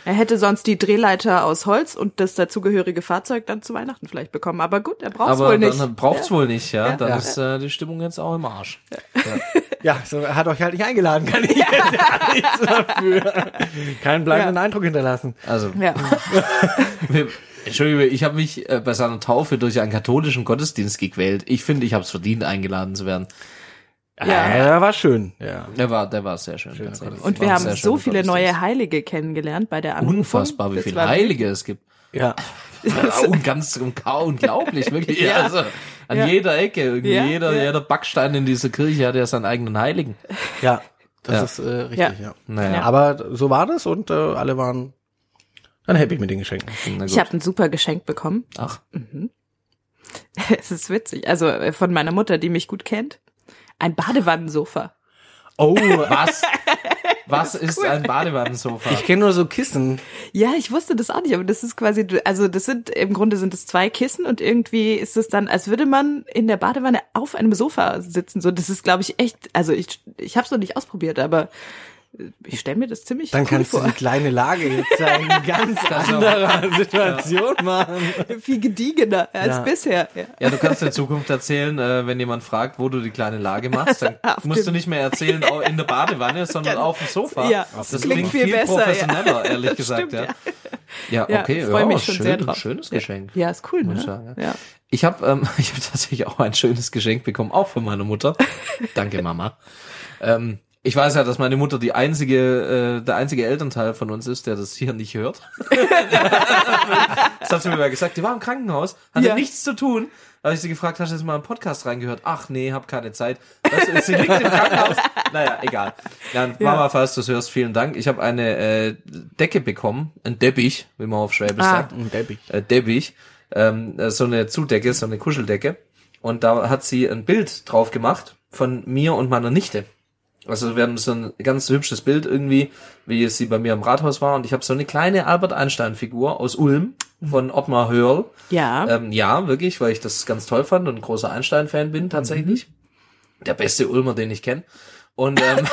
Er hätte sonst die Drehleiter aus Holz und das dazugehörige Fahrzeug dann zu Weihnachten vielleicht bekommen. Aber gut, er braucht es Aber wohl nicht. dann braucht's wohl nicht, ja. Ja. Dann Ja. ist äh, die Stimmung jetzt auch im Arsch. Ja, so, er hat euch halt nicht eingeladen, kann ich jetzt ja nichts dafür. Keinen bleibenden Eindruck hinterlassen. Also, Ja. Entschuldigung, ich habe mich äh, bei seiner Taufe durch einen katholischen Gottesdienst gequält. Ich finde, ich habe es verdient, eingeladen zu werden. Ja. Ja, war schön. Ja. Der war, der war sehr schön. tatsächlich. Und War wir haben so viele neue. Heilige kennengelernt bei der Anrufung. Unfassbar, wie viele Heilige es gibt. Ja. und ganz unglaublich, wirklich. Ja. Also, an Ja. jeder Ecke, irgendwie Ja, jeder, ja. jeder Backstein in dieser Kirche hat ja seinen eigenen Heiligen. Ja, das Ja. ist äh, richtig, ja. Naja, Aber so war das und äh, alle waren dann happy mit den Geschenken. Ich habe ein super Geschenk bekommen. Ach, Es ist witzig. Also äh, von meiner Mutter, die mich gut kennt. Ein Badewannensofa. Oh, was? Was ist ein Badewannensofa? ich kenne nur so Kissen. Ja, ich wusste das auch nicht, aber das ist quasi, also das sind, im Grunde sind es zwei Kissen und irgendwie ist es dann, als würde man in der Badewanne auf einem Sofa sitzen. So, das ist, glaube ich, echt, also ich, ich habe es noch nicht ausprobiert, aber ich stelle mir das ziemlich Dann cool kannst vor. du die kleine Lage jetzt ja in ganz anderer Situation machen. Viel gediegener als Ja. bisher. Ja. Ja, du kannst in Zukunft erzählen, äh, wenn jemand fragt, wo du die kleine Lage machst, dann musst du nicht mehr erzählen oh, in der Badewanne, sondern auf dem Sofa. Ja, das das klingt klingt viel, viel besser, professioneller, ja. ehrlich Das gesagt. stimmt, ja. ja. ja, okay, ich freu ja, mich schon schön, sehr drauf. schönes Geschenk. Ja, ist cool, ne? sagen, Ja. Ich habe ähm, ich hab tatsächlich auch ein schönes Geschenk bekommen, auch von meiner Mutter. Danke, Mama. Ähm, ich weiß ja, dass meine Mutter die einzige, äh, der einzige Elternteil von uns ist, der das hier nicht hört. das hat sie mir mal gesagt. Die war im Krankenhaus, hatte Ja. nichts zu tun. Da habe ich sie gefragt, hast du jetzt mal einen Podcast reingehört? Ach nee, hab keine Zeit. Du, sie liegt im Krankenhaus. Naja, egal. Ja, Mama, falls du es hörst, vielen Dank. Ich habe eine äh, Decke bekommen, ein Deppich, wie man auf Schwäbisch Ah. sagt Ein Deppich. äh, Debbich, ähm, äh, so eine Zudecke, so eine Kuscheldecke. Und da hat sie ein Bild drauf gemacht von mir und meiner Nichte. Also wir haben so ein ganz hübsches Bild irgendwie, wie es sie bei mir im Rathaus war. Und ich habe so eine kleine Albert Einstein-Figur aus Ulm von Ottmar Hörl. Ja. Ähm, ja, wirklich, weil ich das ganz toll fand und ein großer Einstein-Fan bin tatsächlich. Der beste Ulmer, den ich kenne. Und, ähm,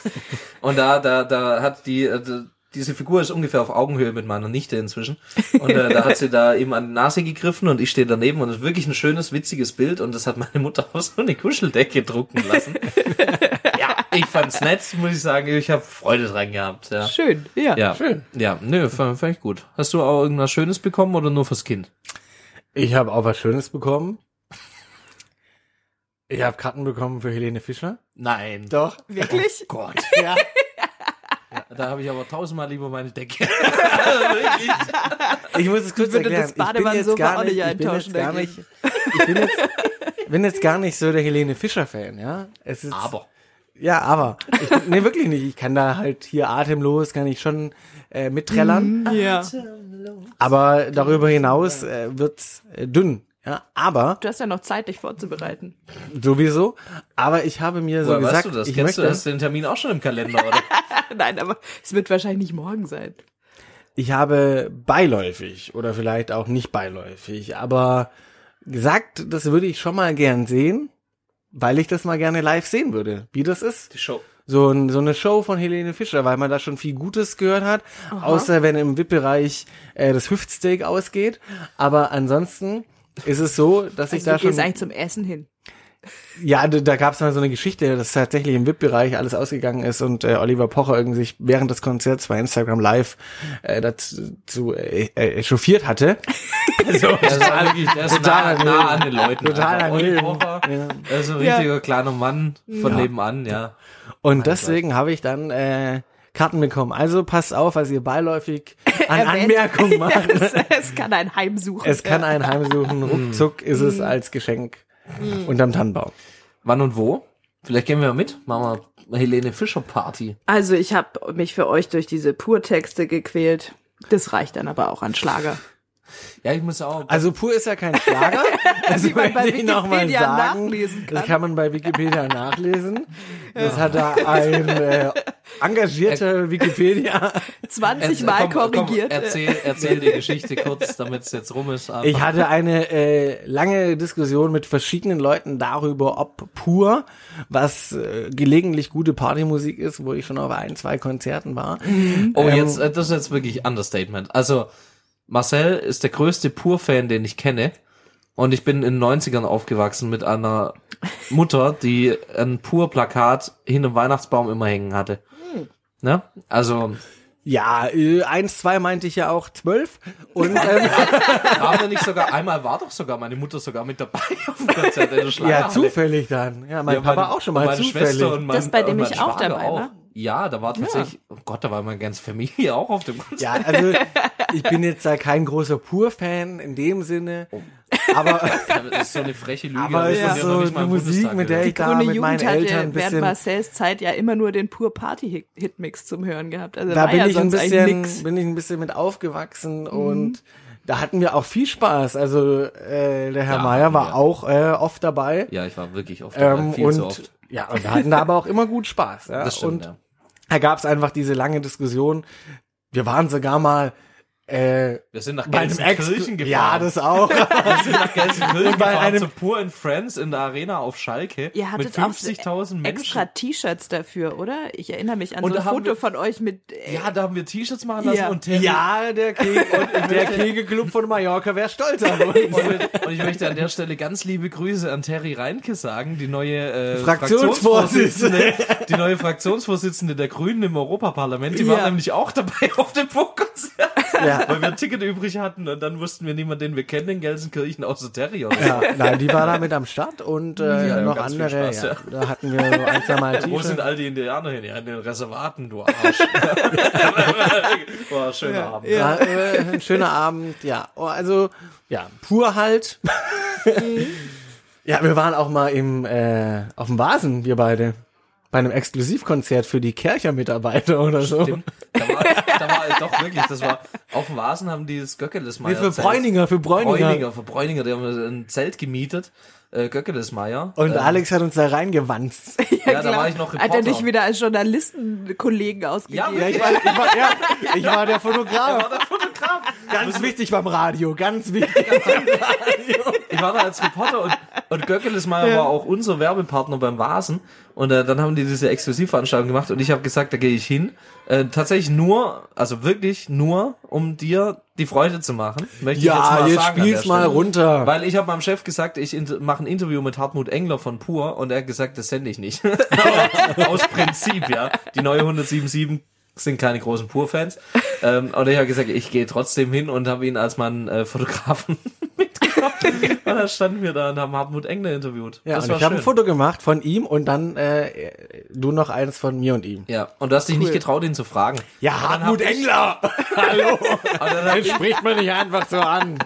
und da, da, da hat die, äh, diese Figur ist ungefähr auf Augenhöhe mit meiner Nichte inzwischen. Und äh, da hat sie da eben an die Nase gegriffen und ich stehe daneben und es ist wirklich ein schönes, witziges Bild und das hat meine Mutter auf so eine Kuscheldecke drucken lassen. ja, ich fand's nett, muss ich sagen. Ich habe Freude dran gehabt. Ja. Schön, ja. Ja, schön. Ja, nö, fand, fand ich gut. Hast du auch irgendwas Schönes bekommen oder nur fürs Kind? Ich habe auch was Schönes bekommen. Ich habe Karten bekommen für Helene Fischer. Nein. Doch. Wirklich? Gott. Ja. Da habe ich aber tausendmal lieber meine Decke. Ich muss es kurz erklären. das ich bin jetzt Badewannensofa gar auch nicht, ich bin eintauschen jetzt gar nicht, ich bin jetzt, bin jetzt gar nicht so der Helene Fischer Fan, ja. Es ist, Aber. Ja, aber. Ich, nee, wirklich nicht. Ich kann da halt hier atemlos, kann ich schon äh, mitträllern. Ja. Aber darüber hinaus äh, wird's äh, dünn Ja, aber Du hast ja noch Zeit, dich vorzubereiten. sowieso. Aber ich habe mir so Woher gesagt, weißt du das? ich Kennst du möchte, hast den Termin auch schon im Kalender, oder? Nein, aber es wird wahrscheinlich nicht morgen sein. ich habe beiläufig oder vielleicht auch nicht beiläufig, aber gesagt, das würde ich schon mal gern sehen, weil ich das mal gerne live sehen würde, wie das ist. Die Show. So, ein, so eine Show von Helene Fischer, weil man da schon viel Gutes gehört hat, außer wenn im VIP-Bereich äh, das Hüftsteak ausgeht. Aber ansonsten ist es so, dass ich Also da du schon... gehst eigentlich zum Essen hin. Ja, da, da gab es mal so eine Geschichte, dass tatsächlich im VIP-Bereich alles ausgegangen ist und äh, Oliver Pocher irgendwie sich während des Konzerts bei Instagram Live äh, dazu äh, äh, echauffiert hatte. Also, Der ist wirklich, der ist Total nah, nah an den Leuten. Total Olli den- Pocher, Ja. Er ist ein richtiger kleiner Mann von nebenan, ja. Und deswegen habe ich dann äh, Karten bekommen. Also passt auf, was ihr beiläufig an. Anmerkungen macht. es, es kann ein Heimsuchen. Es kann ein heimsuchen, ruckzuck ist es als Geschenk unterm Tannenbaum. Wann und wo? Vielleicht gehen wir mit. Machen wir Helene Fischer Party. Also ich habe mich für euch durch diese Purtexte gequält. Das reicht dann aber auch an Schlager. Ja, ich muss auch. Also pur ist ja kein Schlager. Also Wie man bei Wikipedia nachlesen kann. Das kann man bei Wikipedia nachlesen. Das hat da ein äh, engagierter Wikipedia. 20 Erz- Mal komm, komm, korrigiert. erzähl, erzähl die Geschichte kurz, damit es jetzt rum ist. Aber Ich hatte eine äh, lange Diskussion mit verschiedenen Leuten darüber, ob pur, was äh, gelegentlich gute Partymusik ist, wo ich schon auf ein, zwei Konzerten war. oh, ähm, jetzt, äh, das ist jetzt wirklich Understatement. Also, Marcel ist der größte Pur-Fan, den ich kenne. Und ich bin in den 90ern aufgewachsen mit einer Mutter, die ein Pur-Plakat hinterm Weihnachtsbaum immer hängen hatte. Ne? Also, Ja, äh, eins, zwei meinte ich ja auch zwölf. Und ähm, haben wir nicht sogar, einmal war doch sogar meine Mutter sogar mit dabei auf dem Konzert in der ja, zufällig dann. Ja, mein Ja, Papa meine- auch schon mal meine zufällig. Schwester und mein, Das, bei dem ich auch Schwager dabei war? Ja, da war tatsächlich, oh Gott, da war meine ganze Familie auch auf dem Konzert. Ja, also ich bin jetzt da kein großer Pur-Fan in dem Sinne, aber, Das ist so eine freche Lüge. aber es haben ist so eine Musik, mit der ich da mit meinen Eltern ein während bisschen, Marcells Zeit ja immer nur den Pur Party Hitmix zum Hören gehabt. Also da bin ja ich ein bisschen. Mhm. bin ich ein bisschen mit aufgewachsen und da hatten wir auch viel Spaß. Also äh, der Herr Ja, Meier war ja. auch äh, oft dabei. Ja, ich war wirklich oft dabei, Ähm, viel und zu oft. ja, und wir hatten da aber auch immer gut Spaß. Ja. Das stimmt, und ja. da gab es einfach diese lange Diskussion. Wir waren sogar mal äh, Wir sind nach Gelsenkirchen gefahren. Ja, das auch. wir sind nach Gelsenkirchen bei gefahren, einem- zu Pur and Friends in der Arena auf Schalke. Ihr mit hattet auch 50.000 Menschen. extra T-Shirts dafür, oder? Ich erinnere mich an Und so ein Foto wir- von euch mit äh, Ja, da haben wir T-Shirts machen lassen Ja. und Terry, ja, der, und der Kegelclub von Mallorca wäre stolz auf uns. Und, und ich möchte an der Stelle ganz liebe Grüße an Terry Reinke sagen, die neue äh, Fraktionsvorsitzende. Fraktionsvorsitzende, die neue Fraktionsvorsitzende der Grünen im Europaparlament. Die Ja. war nämlich auch dabei auf dem Funkkonzert, Ja. weil wir ein Ticket übrig hatten und dann wussten wir niemanden, den wir kennen in Gelsenkirchen außer Terry. Ja, nein, die war da mit am Start und äh, noch andere. Spaß, ja. Da hatten wir so ein, zwei Mal Wo sind all die Indianer hin? Ja, in den Reservaten, du Arsch. Ein schöner Abend. Ja, äh, ein schöner Abend, ja. Oh, Also, ja, pur halt. ja, wir waren auch mal im, äh, auf dem Vasen, wir beide. Bei einem Exklusivkonzert für die Kercher-Mitarbeiter oder so. Stimmt. Da war, da war doch wirklich, das war, auf dem Vasen haben die das Göckelesmeier Nee, für Bräuninger, für Bräuninger. Bräuninger, für Bräuninger, die haben ein Zelt gemietet, äh, Göckelesmeier. Und ähm, Alex hat uns da reingewanzt. ja, da war ich noch Hat er Reporter. dich wieder als Journalistenkollegen ausgegeben? Ja, Ja, ich war, ich war, ja, ich war der Fotograf. war der Fotograf. Ganz wichtig beim Radio, ganz wichtig. Ich war da als Reporter und, und Göckelesmeier war auch unser Werbepartner beim Vasen. Und äh, dann haben die diese Exklusivveranstaltung gemacht und ich habe gesagt, da gehe ich hin. Äh, tatsächlich nur, also wirklich nur, um dir die Freude zu machen. Möchte ich Ja, jetzt, mal jetzt sagen spiel's mal runter. Weil ich habe meinem Chef gesagt, ich mache ein Interview mit Hartmut Engler von Pur und er hat gesagt, das sende ich nicht. Aus Prinzip, ja. Die neue 177 sind keine großen Pur-Fans. Ähm, und ich habe gesagt, ich gehe trotzdem hin und habe ihn als meinen äh, Fotografen mitgenommen. und dann standen wir da und haben Hartmut Engler interviewt. Ja, das und ich habe ein Foto gemacht von ihm und dann äh, du noch eins von mir und ihm. Ja, und du hast dich nicht getraut, ihn zu fragen. Ja, Hartmut Engler! Hallo! Den ich, spricht man nicht einfach so an.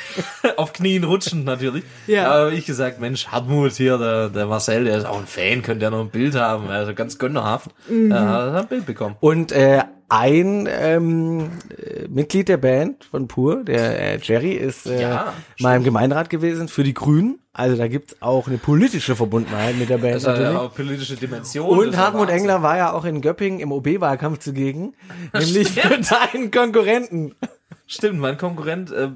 auf Knien rutschend natürlich. Ja. Aber ich gesagt, Mensch, Hartmut hier, der, der Marcel, der ist auch ein Fan, könnte ja noch ein Bild haben, also ganz gönnerhaft. Mhm. Ja, hat ein Bild bekommen. Und äh, ein ähm, äh, Mitglied der Band von Pur, der äh, Jerry, ist äh, Ja, mal im Gemeinderat gewesen für die Grünen. Also da gibt's auch eine politische Verbundenheit mit der Band Das natürlich. auch politische Dimension. Und Hartmut. Engler war ja auch in Göppingen im OB-Wahlkampf zugegen, nämlich für deinen Konkurrenten, Stimmt, mein Konkurrent äh,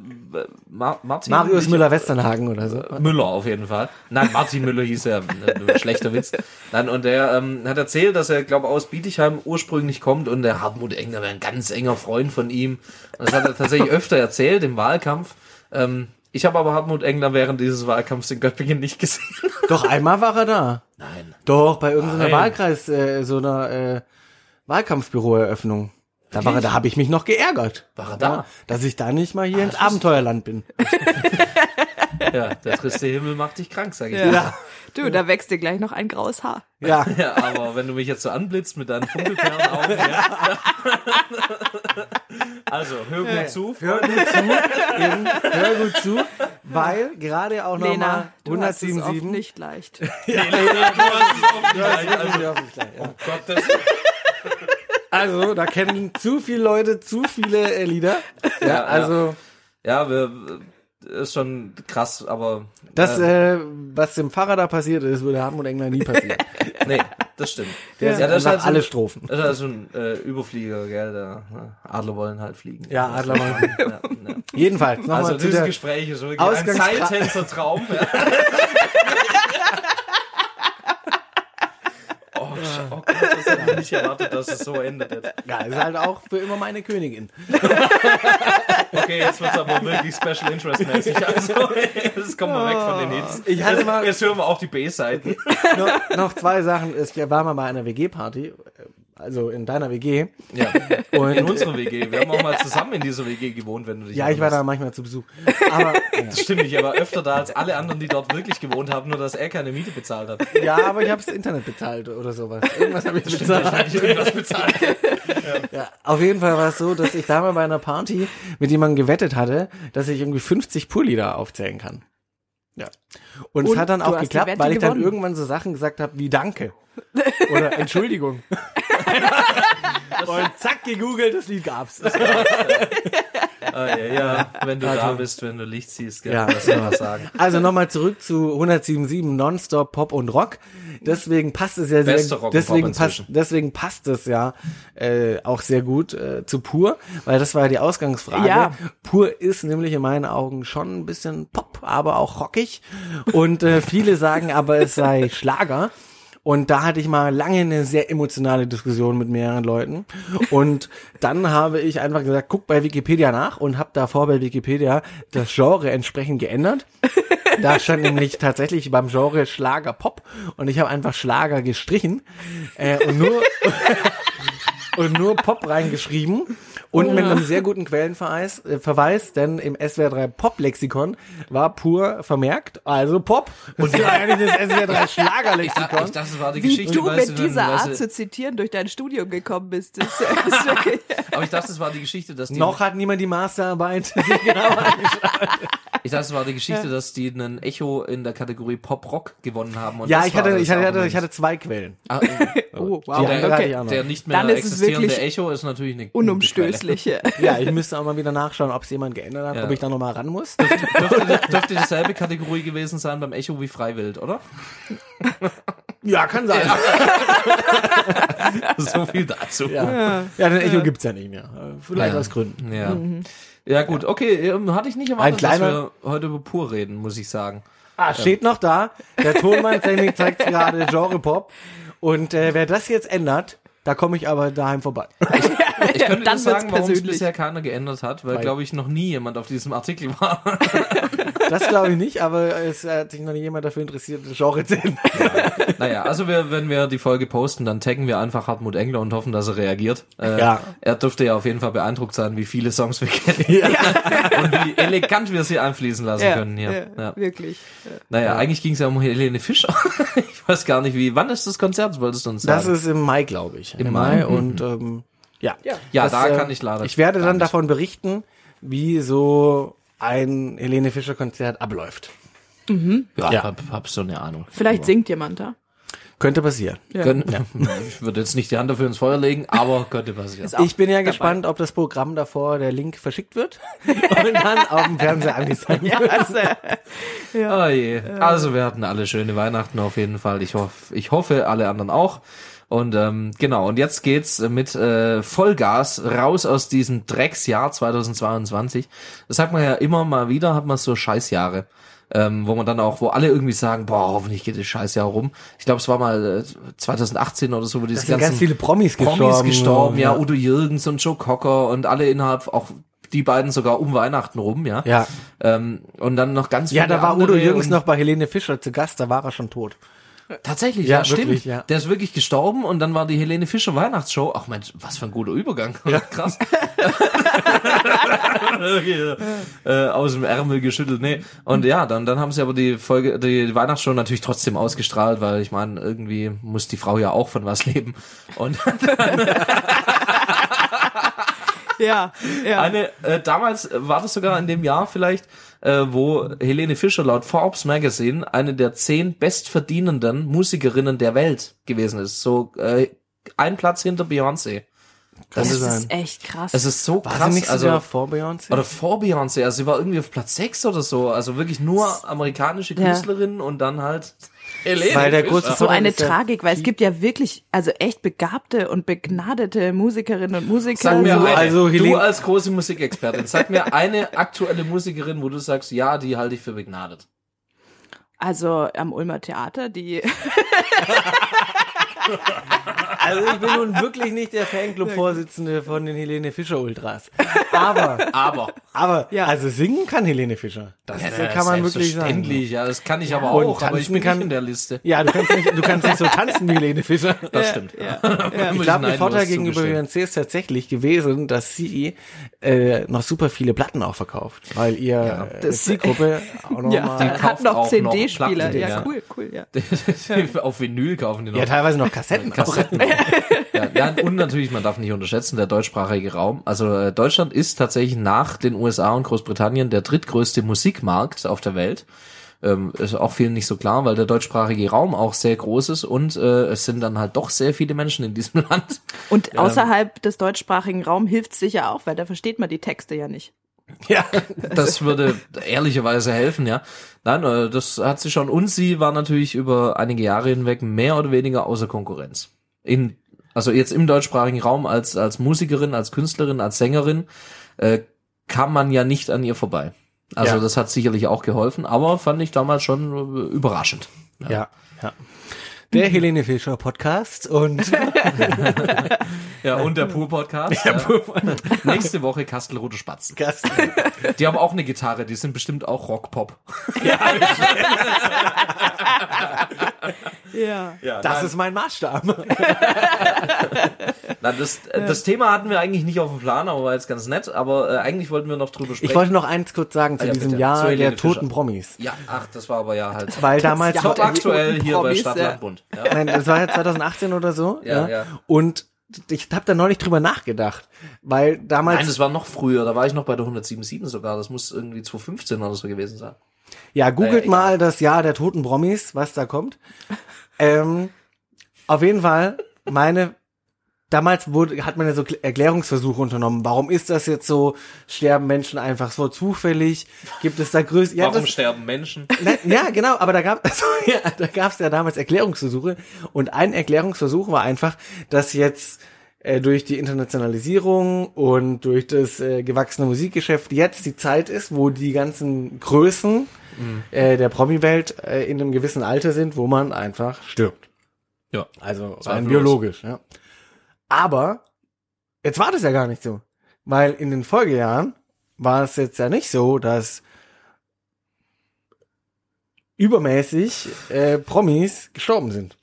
Mar Martin Marius Müller-Westernhagen oder so. Müller auf jeden Fall. Nein, Martin Müller hieß er. Ein schlechter Witz. Nein, und der ähm, hat erzählt, dass er, glaube aus Bietigheim ursprünglich kommt und der Hartmut Engler wäre ein ganz enger Freund von ihm. Und das hat er tatsächlich öfter erzählt im Wahlkampf. Ähm, ich habe aber Hartmut Engler während dieses Wahlkampfs in Göppingen nicht gesehen. Doch einmal war er da. Nein. Doch, bei irgendeiner. Wahlkreis, äh, so einer äh, Wahlkampfbüroeröffnung. Da war er, da habe ich mich noch geärgert. War er da? Dass ich da nicht mal hier ins Abenteuerland bin. Ja, der triste Himmel macht dich krank, sag ich Ja. dir. Du, da wächst dir gleich noch ein graues Haar. Ja. Ja, aber wenn du mich jetzt so anblitzt mit deinen funkelklaren Augen, ja. Also, hör gut zu. Hör gut zu, eben, hör gut zu, weil gerade auch nochmal Lena, du hast es oft 177. nicht leicht. Gott, das Also, da kennen zu viele Leute zu viele äh, Lieder. Ja, also Ja, wir, ist schon krass, aber das, äh, was dem Pfarrer da passiert ist, würde Hartmut Engler nie passieren. nee, das stimmt. Der ja, ja, das ist halt alle Strophen. Das ist halt so ein äh, Überflieger, gell? Der, ne? Adler wollen halt fliegen. Ja, Adlermann. Ja, ja. Jedenfalls, nochmal Also dieses Gespräch ist wirklich ein Seiltänzer-Traum. Ja. oh, oh Gott, das hätte ich nicht erwartet, dass es so endet. Jetzt. ja, ist halt auch für immer meine Königin. Okay, jetzt wird's aber wirklich Special Interest mäßig. Also, jetzt kommen wir weg von den Hits. Ich hatte jetzt, mal- jetzt hören wir auch die B-Seiten. noch, noch zwei Sachen. Ich war mal bei einer WG-Party, äh, also in deiner WG. Ja. Und, In unserer WG. Wir haben auch mal zusammen in dieser WG gewohnt, wenn du dich ja, ich war da manchmal zu Besuch. Aber Das stimmt nicht, er war öfter da als alle anderen, die dort wirklich gewohnt haben, nur dass er keine Miete bezahlt hat. ja, aber ich habe das Internet bezahlt oder sowas. Irgendwas habe ich bezahlt. Ich irgendwas bezahlt. Ja, auf jeden Fall war es so, dass ich da mal bei einer Party mit jemandem gewettet hatte, dass ich irgendwie 50 Pullieder aufzählen kann. Ja. Und, es Und hat dann auch geklappt, weil ich dann gewonnen. irgendwann so Sachen gesagt habe wie Danke oder Entschuldigung. Und zack, gegoogelt, das Lied gab's. Ah, ja, ja, wenn du da bist, wenn du Licht siehst, gell, Ja. was soll man sagen. Also nochmal zurück zu 177 Nonstop Pop und Rock. Deswegen passt es ja sehr, Beste Rock und deswegen Pop passt, deswegen passt es ja äh, auch sehr gut äh, zu Pur, weil das war ja die Ausgangsfrage. Ja. Pur ist nämlich in meinen Augen schon ein bisschen Pop, aber auch rockig. Und äh, viele sagen aber, es sei Schlager. Und da hatte ich mal lange eine sehr emotionale Diskussion mit mehreren Leuten. Und dann habe ich einfach gesagt, guck bei Wikipedia nach und habe davor bei Wikipedia das Genre entsprechend geändert. Da stand nämlich tatsächlich beim Genre Schlager Pop und ich habe einfach Schlager gestrichen äh, und nur und nur Pop reingeschrieben und mit einem sehr guten Quellenverweis, äh, Verweis, denn im SWR3 Pop Lexikon war pur vermerkt, also Pop und das war eigentlich das SWR3 Schlagerlexikon. Ich dachte, das war die Wie Geschichte, du mit dieser Art zu zitieren durch dein Studium gekommen bist, ist, ist wirklich, aber ich dachte, das war die Geschichte, dass die, Noch hat niemand die Masterarbeit genau angeschaut. Ich dachte, das war die Geschichte, dass die einen Echo in der Kategorie Pop-Rock gewonnen haben. Und Ja, ich hatte, ich hatte, ich hatte, Argument. ich hatte zwei Quellen. Ah, oh, wow, der, okay. der nicht mehr Dann ist es existierende Echo ist natürlich eine unumstößliche. Ja, ich müsste auch mal wieder nachschauen, ob es jemand geändert hat, Ja. ob ich da nochmal ran muss. Quelle. Dürfte, dürfte dieselbe Kategorie gewesen sein beim Echo wie Freiwild, oder? Ja, kann sein. so viel dazu. Ja, ja den Echo gibt's ja nicht mehr. Vielleicht Ja. aus Gründen. Ja. Ja gut, okay, ähm, hatte ich nicht erwartet, Ein kleiner- dass wir heute über Pur reden, muss ich sagen. Ah, steht noch da. Der Tonmann zeigt gerade Genre Pop. Und äh, wer das jetzt ändert, da komme ich aber daheim vorbei. Ich könnte Dann dir sagen, wird's warum es bisher keiner geändert hat, weil, Weil- glaube ich, noch nie jemand auf diesem Artikel war. Das glaube ich nicht, aber es hat sich noch nie jemand dafür interessiert, das Genre zu ändern. naja, also wir, wenn wir die Folge posten, dann taggen wir einfach Hartmut Engler und hoffen, dass er reagiert. Äh, Ja. Er dürfte ja auf jeden Fall beeindruckt sein, wie viele Songs wir kennen und wie elegant wir sie einfließen lassen können hier. Ja. wirklich. Naja, eigentlich ging es ja um Helene Fischer. ich weiß gar nicht wie. Wann ist das Konzert? Wolltest du uns sagen? Das ist im Mai, glaube ich. Im, Mai? Und ähm, ja. Ja, Das, da äh, kann ich leider. Ich werde dann nicht. davon berichten, wie so ein Helene Fischer Konzert abläuft. Ja, Ja. Hab, hab so eine Ahnung. Vielleicht singt jemand da. Könnte passieren. Können, Ich würde jetzt nicht die Hand dafür ins Feuer legen, aber könnte passieren. Ich bin ja dabei. gespannt, ob das Programm davor der Link verschickt wird und dann auf dem Fernseher angezeigt wird. Oh je. Also wir hatten alle schöne Weihnachten auf jeden Fall. Ich hoffe, ich hoffe alle anderen auch. Und ähm, genau, und jetzt geht's mit äh, Vollgas raus aus diesem Drecksjahr 2022. Das sagt man ja immer mal wieder, hat man so Scheißjahre. Ähm, wo man dann auch, wo alle irgendwie sagen, boah, hoffentlich geht das Scheißjahr rum. Ich glaube, es war mal äh, 2018 oder so, wo diese Es sind ganzen ganz viele Promis gestorben. Promis gestorben, ja, ja. Udo Jürgens und Joe Cocker und alle innerhalb, auch die beiden sogar um Weihnachten rum, ja. Ja. Ähm, und dann noch ganz Ja, viele da war Udo Jürgens noch bei Helene Fischer zu Gast, da war er schon tot. Tatsächlich, Ja, ja, stimmt. wirklich, ja. Der ist wirklich gestorben und dann war die Helene Fischer Weihnachtsshow. Ach Mensch, was für ein guter Übergang. Ja. Krass. äh, aus dem Ärmel geschüttelt. Nee. Und ja, dann, dann haben sie aber die Folge, die Weihnachtsshow natürlich trotzdem ausgestrahlt, weil ich meine, irgendwie muss die Frau ja auch von was leben. Und Ja, ja. eine, äh, damals war das sogar in dem Jahr vielleicht, äh, wo Helene Fischer laut Forbes Magazine eine der zehn bestverdienenden Musikerinnen der Welt gewesen ist. So äh, ein Platz hinter Beyoncé. das Könnte ist sein. echt krass. Es ist so War sie krass. nicht also, vor Beyoncé? oder vor Beyoncé, also sie war irgendwie auf Platz 6 oder so, also wirklich nur amerikanische Ja. Künstlerinnen und dann halt Helene Weil der große so eine ist ja Tragik, weil es gibt ja wirklich, also echt begabte und begnadete Musikerinnen und Musiker. Sag mir so, eine, also du Helene- als große Musikexpertin, sag mir eine aktuelle Musikerin, wo du sagst, ja, die halte ich für begnadet. also am Ulmer Theater, die Also ich bin nun wirklich nicht der Fanclub-Vorsitzende von den Helene Fischer Ultras. Aber, Aber aber, Ja. also singen kann Helene Fischer. Das Ja, äh, kann man wirklich sagen. Ja, das kann ich aber Und auch, aber ich bin kann- nicht in der Liste. Ja, du kannst nicht, du kannst nicht so tanzen wie Helene Fischer. Das stimmt. ja, Ich glaube, der Vorteil gegenüber Beyoncé ist tatsächlich gewesen, dass sie äh, noch super viele Platten auch verkauft, weil ihr äh, das- Zielgruppe auch noch ja. mal, Die hat noch CD-Spieler. Ja, ja. cool, cool, ja. Auf Vinyl kaufen die noch. ja teilweise noch Kassetten. Kassetten. ja, ja, und natürlich, man darf nicht unterschätzen, der deutschsprachige Raum. Also äh, Deutschland ist tatsächlich nach den USA und Großbritannien der drittgrößte Musikmarkt auf der Welt. Ähm, ist auch vielen nicht so klar, weil der deutschsprachige Raum auch sehr groß ist und äh, es sind dann halt doch sehr viele Menschen in diesem Land. Und außerhalb des deutschsprachigen Raums hilft sicher auch, weil da versteht man die Texte ja nicht. Ja, Das würde ehrlicherweise helfen, ja. Nein, äh, das hat sie schon. Und sie war natürlich über einige Jahre hinweg mehr oder weniger außer Konkurrenz. In, also jetzt im deutschsprachigen Raum als, als Musikerin, als Künstlerin, als Sängerin, äh, kam man ja nicht an ihr vorbei. Also Ja. das hat sicherlich auch geholfen, aber fand ich damals schon äh, überraschend. ja, ja. Der Helene Fischer Podcast und Ja, und der Pur-Podcast. Ja. Nächste Woche Kastelrote Spatzen. Gast. Die haben auch eine Gitarre, die sind bestimmt auch Rock-Pop. Ja. Ja, Das ist mein Maßstab. Na, das, äh, das Thema hatten wir eigentlich nicht auf dem Plan, aber war jetzt ganz nett. Aber äh, eigentlich wollten wir noch drüber sprechen. Ich wollte noch eins kurz sagen zu Ah, ja, diesem bitte. Jahr Zu der toten. Promis. ja, ach, das war aber ja halt Weil damals Jahr top aktuell hier bei Promis, Stadtland ja. Bund. Ja. Nein, das war ja 2018 oder so. Ja, ja. Und ich habe da neulich drüber nachgedacht, weil damals Nein, das war noch früher. Da war ich noch bei der 177 sogar. Das muss irgendwie 2015 oder so gewesen sein. Ja, googelt Äh, mal das Jahr der toten Promis, was da kommt. ähm, auf jeden Fall, meine, damals wurde, hat man ja so Kl- Erklärungsversuche unternommen. Warum ist das jetzt so? Sterben Menschen einfach so zufällig? Gibt es da größere, ja, Warum das, sterben Menschen? Nein, ja, genau, aber da gab also, ja, da gab's ja damals Erklärungsversuche und ein Erklärungsversuch war einfach, dass jetzt äh, durch die Internationalisierung und durch das äh, gewachsene Musikgeschäft jetzt die Zeit ist, wo die ganzen Größen äh, der Promi-Welt äh, in einem gewissen Alter sind, wo man einfach stirbt. Ja. Also rein biologisch, ja. Aber jetzt war das ja gar nicht so, weil in den Folgejahren war es jetzt ja nicht so, dass übermäßig äh, Promis gestorben sind.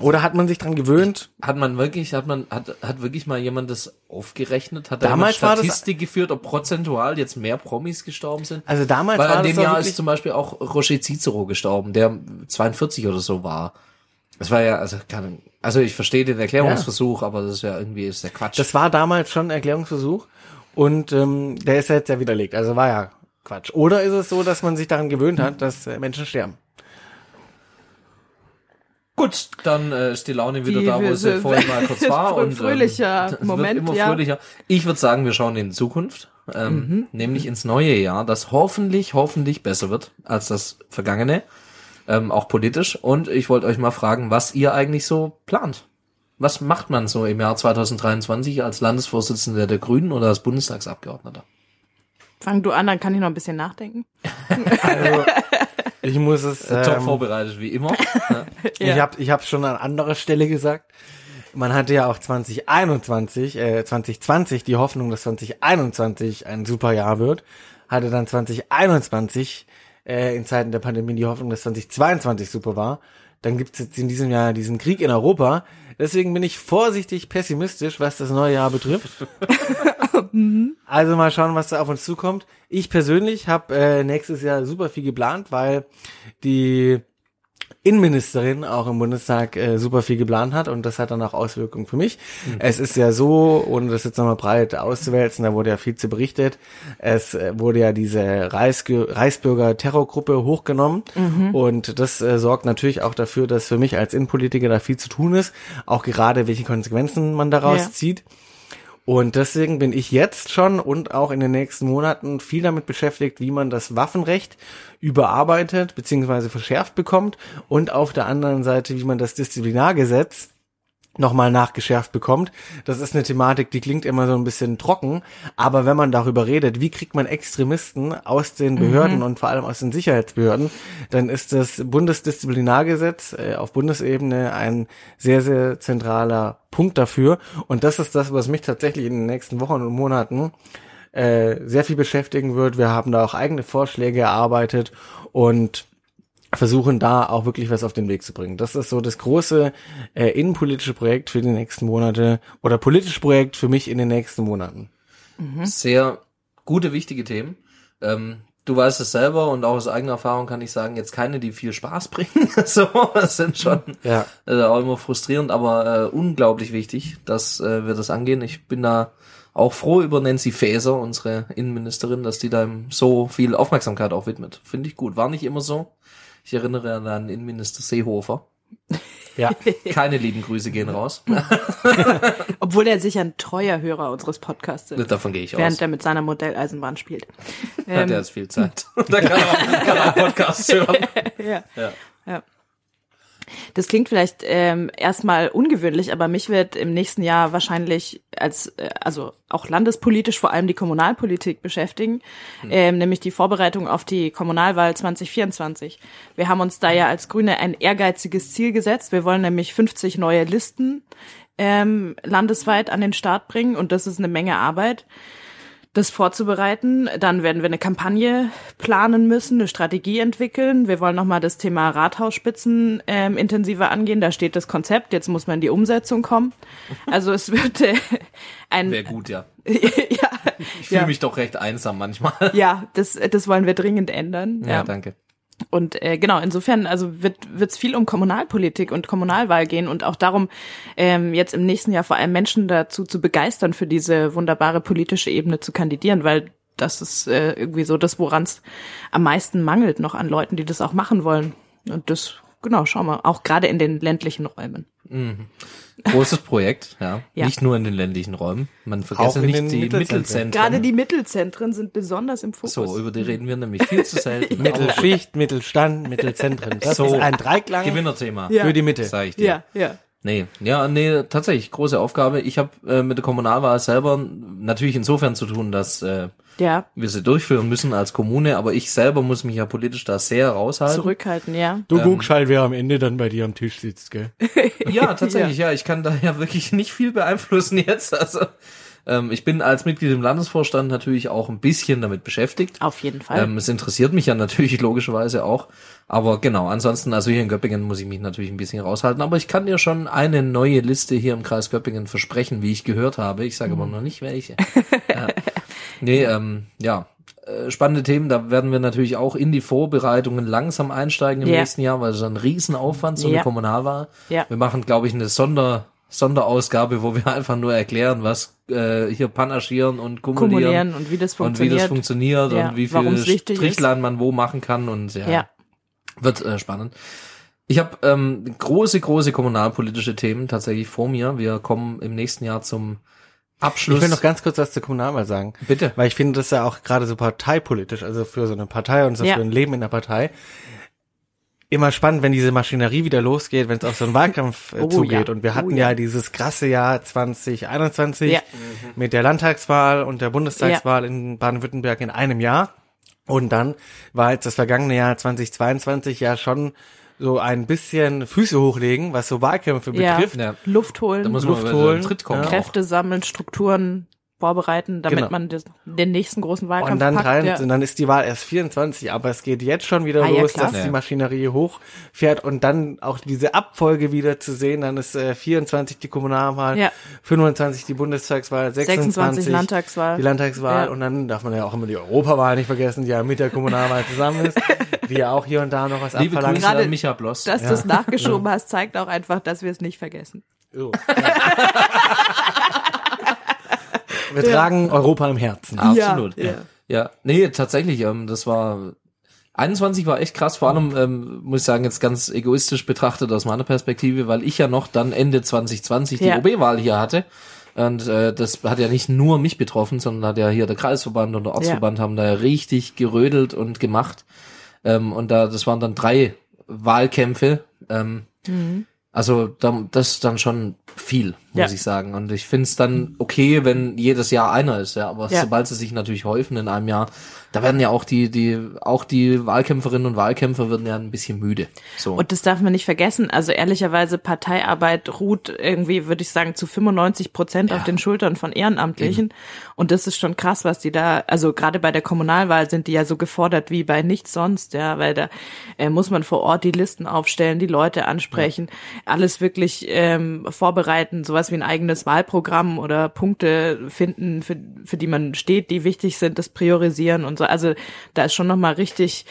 Oder hat man sich dran gewöhnt? Hat man wirklich, hat man, hat, hat wirklich mal jemand das aufgerechnet? Hat da Damals das- Statistik geführt, ob prozentual jetzt mehr Promis gestorben sind? Also damals Weil war an das dem doch Jahr ist zum Beispiel auch Roger Cicero gestorben, der 42 oder so war. Das war ja, also, keine, also ich verstehe den Erklärungsversuch, aber das ist ja irgendwie ist der Quatsch. das war damals schon ein Erklärungsversuch und ähm, der ist jetzt ja widerlegt. Also war ja Quatsch. Oder ist es so, dass man sich daran gewöhnt hat, dass äh, Menschen sterben? Gut, dann äh, ist die Laune wieder Die- da, wo wir- sie vorhin mal kurz war. und, ähm, fröhlicher Moment, wird immer ja. fröhlicher. Ich würde sagen, wir schauen in die Zukunft, ähm, Mhm. nämlich ins neue Jahr, das hoffentlich, hoffentlich besser wird als das vergangene, ähm, auch politisch. Und ich wollte euch mal fragen, was ihr eigentlich so plant. Was macht man so im Jahr 2023 als Landesvorsitzender der Grünen oder als Bundestagsabgeordneter? Fang du an, dann kann ich noch ein bisschen nachdenken. Also, ich muss es. Top Ähm, vorbereitet wie immer. Ja. Ich habe ich hab schon an anderer Stelle gesagt. Man hatte ja auch 2021, äh, 2020 die Hoffnung, dass 2021 ein super Jahr wird. Hatte dann 2021 äh, in Zeiten der Pandemie die Hoffnung, dass 2022 super war. Dann gibt's jetzt in diesem Jahr diesen Krieg in Europa. Deswegen bin ich vorsichtig pessimistisch, was das neue Jahr betrifft. Also mal schauen, was da auf uns zukommt. Ich persönlich habe äh, nächstes Jahr super viel geplant, weil die Innenministerin auch im Bundestag äh, super viel geplant hat und das hat dann auch Auswirkungen für mich. Es ist ja so, ohne das jetzt nochmal breit auszuwälzen, da wurde ja viel zu berichtet, es äh, wurde ja diese Reichsge Reichsbürger Terrorgruppe hochgenommen und das äh, sorgt natürlich auch dafür, dass für mich als Innenpolitiker da viel zu tun ist, auch gerade welche Konsequenzen man daraus Ja. zieht. Und deswegen bin ich jetzt schon und auch in den nächsten Monaten viel damit beschäftigt, wie man das Waffenrecht überarbeitet bzw. verschärft bekommt und auf der anderen Seite, wie man das Disziplinargesetz nochmal nachgeschärft bekommt. Das ist eine Thematik, die klingt immer so ein bisschen trocken, aber wenn man darüber redet, wie kriegt man Extremisten aus den Behörden und vor allem aus den Sicherheitsbehörden, dann ist das Bundesdisziplinargesetz äh, auf Bundesebene ein sehr, sehr zentraler Punkt dafür. Und das ist das, was mich tatsächlich in den nächsten Wochen und Monaten äh, sehr viel beschäftigen wird. Wir haben da auch eigene Vorschläge erarbeitet und versuchen da auch wirklich was auf den Weg zu bringen. Das ist so das große äh, innenpolitische Projekt für die nächsten Monate oder politische Projekt für mich in den nächsten Monaten. Sehr gute, wichtige Themen. Ähm, du weißt es selber und auch aus eigener Erfahrung kann ich sagen, jetzt keine, die viel Spaß bringen. so, das sind schon Ja. äh, auch immer frustrierend, aber äh, unglaublich wichtig, dass äh, wir das angehen. Ich bin da auch froh über Nancy Faeser, unsere Innenministerin, dass die da so viel Aufmerksamkeit auch widmet. Finde ich gut. War nicht immer so. Ich erinnere an den Innenminister Seehofer. Ja. Keine lieben Grüße gehen raus. Obwohl er sicher ein treuer Hörer unseres Podcasts ist, Davon gehe ich während aus. er mit seiner Modelleisenbahn spielt. Hat Ähm, er jetzt viel Zeit. da kann er, kann er Podcasts hören. ja. Ja. Ja. Das klingt vielleicht ähm, erstmal ungewöhnlich, aber mich wird im nächsten Jahr wahrscheinlich als, äh, also auch landespolitisch vor allem die Kommunalpolitik beschäftigen, ähm, nämlich die Vorbereitung auf die Kommunalwahl 2024. Wir haben uns da ja als Grüne ein ehrgeiziges Ziel gesetzt. Wir wollen nämlich 50 neue Listen ähm, landesweit an den Start bringen und das ist eine Menge Arbeit das vorzubereiten. Dann werden wir eine Kampagne planen müssen, eine Strategie entwickeln. Wir wollen nochmal das Thema Rathausspitzen ähm, intensiver angehen. Da steht das Konzept. Jetzt muss man in die Umsetzung kommen. Also es wird äh, ein Wäre gut, ja. ja, Ich fühle ja, mich doch recht einsam manchmal. ja, das das wollen wir dringend ändern. Ja, danke. Und äh, genau, insofern also wird wird's viel um Kommunalpolitik und Kommunalwahl gehen und auch darum, ähm, jetzt im nächsten Jahr vor allem Menschen dazu zu begeistern, für diese wunderbare politische Ebene zu kandidieren, weil das ist äh, irgendwie so das, woran es am meisten mangelt noch an Leuten, die das auch machen wollen. Und das, genau, schauen wir, auch gerade in den ländlichen Räumen. Großes Projekt, ja. Ja. Nicht nur in den ländlichen Räumen. Man in nicht den die Mittelzentren. Mittelzentren. Gerade die Mittelzentren sind besonders im Fokus. so, über die reden wir nämlich viel zu selten. Mittelschicht, Mittelstand, Mittelzentren. Das So. ist ein Dreiklang Gewinnerthema. Ja. für die Mitte. Sag ich dir. ja, ja. Nee, ja, nee, tatsächlich, große Aufgabe. Ich habe äh, mit der Kommunalwahl selber natürlich insofern zu tun, dass äh, Ja, wir sie durchführen müssen als Kommune, aber ich selber muss mich ja politisch da sehr raushalten. zurückhalten, ja. Du guckst halt, wer am Ende dann bei dir am Tisch sitzt, gell? Ja, tatsächlich, ja. Ich kann da ja wirklich nicht viel beeinflussen jetzt. Also ähm, ich bin als Mitglied im Landesvorstand natürlich auch ein bisschen damit beschäftigt. Auf jeden Fall. Ähm, es interessiert mich ja natürlich logischerweise auch. Aber genau, ansonsten, also hier in Göppingen muss ich mich natürlich ein bisschen raushalten. Aber ich kann dir schon eine neue Liste hier im Kreis Göppingen versprechen, wie ich gehört habe. Ich sage aber noch nicht welche. ja. Nee, ähm, ja. Äh, Spannende Themen, da werden wir natürlich auch in die Vorbereitungen langsam einsteigen im Ja. nächsten Jahr, weil es ein Riesenaufwand, so eine Ja. Kommunalwahl. Ja. Wir machen, glaube ich, eine Sonder, Sonderausgabe, wo wir einfach nur erklären, was äh, hier panaschieren und kumulieren, Kumulieren und wie das und wie funktioniert. das funktioniert Ja, und wie ist. Strichlein man wo machen kann und ja, ja. wird äh, spannend. Ich habe ähm, große, große kommunalpolitische Themen tatsächlich vor mir. Wir kommen im nächsten Jahr zum Abschluss. Ich will noch ganz kurz was zur Kommunalwahl sagen. Bitte. Weil ich finde das ja auch gerade so parteipolitisch, also für so eine Partei und so Ja. für ein Leben in der Partei, immer spannend, wenn diese Maschinerie wieder losgeht, wenn es auf so einen Wahlkampf äh, Oh, zugeht. ja. Und wir hatten Oh, ja. ja. dieses krasse Jahr 2021 Ja. mit der Landtagswahl und der Bundestagswahl in Baden-Württemberg in einem Jahr. Und dann war jetzt das vergangene Jahr 2022 ja schon so ein bisschen Füße hochlegen, was so Wahlkämpfe Ja. betrifft. Ja. Luft holen, Da muss Luft man wieder holen, Tritt kommen. Kräfte sammeln, Strukturen vorbereiten, damit Genau. man das, den nächsten großen Wahlkampf Und dann, packt. rein, ja. und dann ist die Wahl erst 24, aber es geht jetzt schon wieder Ah, ja, los, klar. dass Ja. die Maschinerie hochfährt und dann auch diese Abfolge wieder zu sehen. Dann ist äh, 24 die Kommunalwahl, Ja. 25 die Bundestagswahl, 26, 26 Landtagswahl. die Landtagswahl Ja. und dann darf man ja auch immer die Europawahl nicht vergessen, die ja mit der Kommunalwahl zusammen ist, die ja auch hier und da noch was Liebe abverlangt. Grüße Gerade- an Micha Bloss. Dass du es nachgeschoben hast, zeigt auch einfach, dass wir es nicht vergessen. So. Wir tragen Europa im Herzen. Absolut. Ja, Ja, ja. ja. nee, tatsächlich, ähm, das war 21 war echt krass, vor allem ähm, muss ich sagen, jetzt ganz egoistisch betrachtet aus meiner Perspektive, weil ich ja noch dann Ende 2020 die Ja. OB-Wahl hier hatte. Und äh, das hat ja nicht nur mich betroffen, sondern hat ja hier der Kreisverband und der Ortsverband haben da ja richtig gerödelt und gemacht. Ähm, und da, das waren dann drei Wahlkämpfe. Ähm, Also da, das ist dann schon viel, muss Ja. ich sagen. Und ich finde es dann okay, wenn jedes Jahr einer ist, ja. Aber Ja. sobald sie sich natürlich häufen in einem Jahr, da werden ja auch die, die, auch die Wahlkämpferinnen und Wahlkämpfer werden ja ein bisschen müde. So. Und das darf man nicht vergessen. Also ehrlicherweise Parteiarbeit ruht irgendwie, würde ich sagen, zu 95 Prozent auf den Schultern von Ehrenamtlichen. Und das ist schon krass, was die da, also gerade bei der Kommunalwahl sind die ja so gefordert wie bei nichts sonst, ja, weil da äh, muss man vor Ort die Listen aufstellen, die Leute ansprechen, alles wirklich ähm, vorbereiten, sowas wie ein eigenes Wahlprogramm oder Punkte finden, für, für die man steht, die wichtig sind, das priorisieren und so. Also da ist schon nochmal richtig,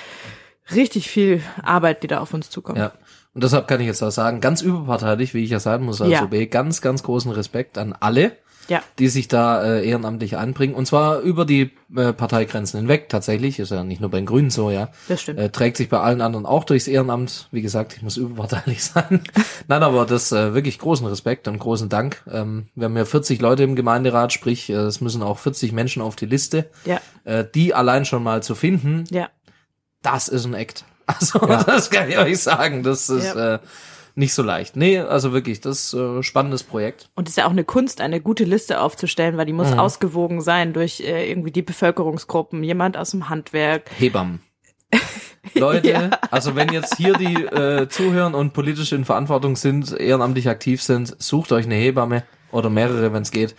richtig viel Arbeit, die da auf uns zukommt. Ja. Und deshalb kann ich jetzt auch sagen, ganz überparteilich, wie ich ja sein muss als Ja. OB, ganz, ganz großen Respekt an alle, Ja. die sich da äh, ehrenamtlich einbringen. Und zwar über die äh, Parteigrenzen hinweg tatsächlich. Ist ja nicht nur bei den Grünen so, ja. Das stimmt. Äh, trägt sich bei allen anderen auch durchs Ehrenamt. Wie gesagt, ich muss überparteilich sein. Nein, aber das äh, wirklich großen Respekt und großen Dank. Ähm, wir haben ja 40 Leute im Gemeinderat, sprich, äh, es müssen auch 40 Menschen auf die Liste. Ja. Äh, die allein schon mal zu finden, Ja. das ist ein Act. Also das kann ich euch sagen. Das ist Ja. äh, nicht so leicht. Nee, also wirklich, das ist äh, spannendes Projekt. Und es ist ja auch eine Kunst, eine gute Liste aufzustellen, weil die muss Mhm. ausgewogen sein durch äh, irgendwie die Bevölkerungsgruppen, jemand aus dem Handwerk. Hebammen. Leute, Ja. also wenn jetzt hier die äh, zuhören und politisch in Verantwortung sind, ehrenamtlich aktiv sind, sucht euch eine Hebamme oder mehrere, wenn es geht.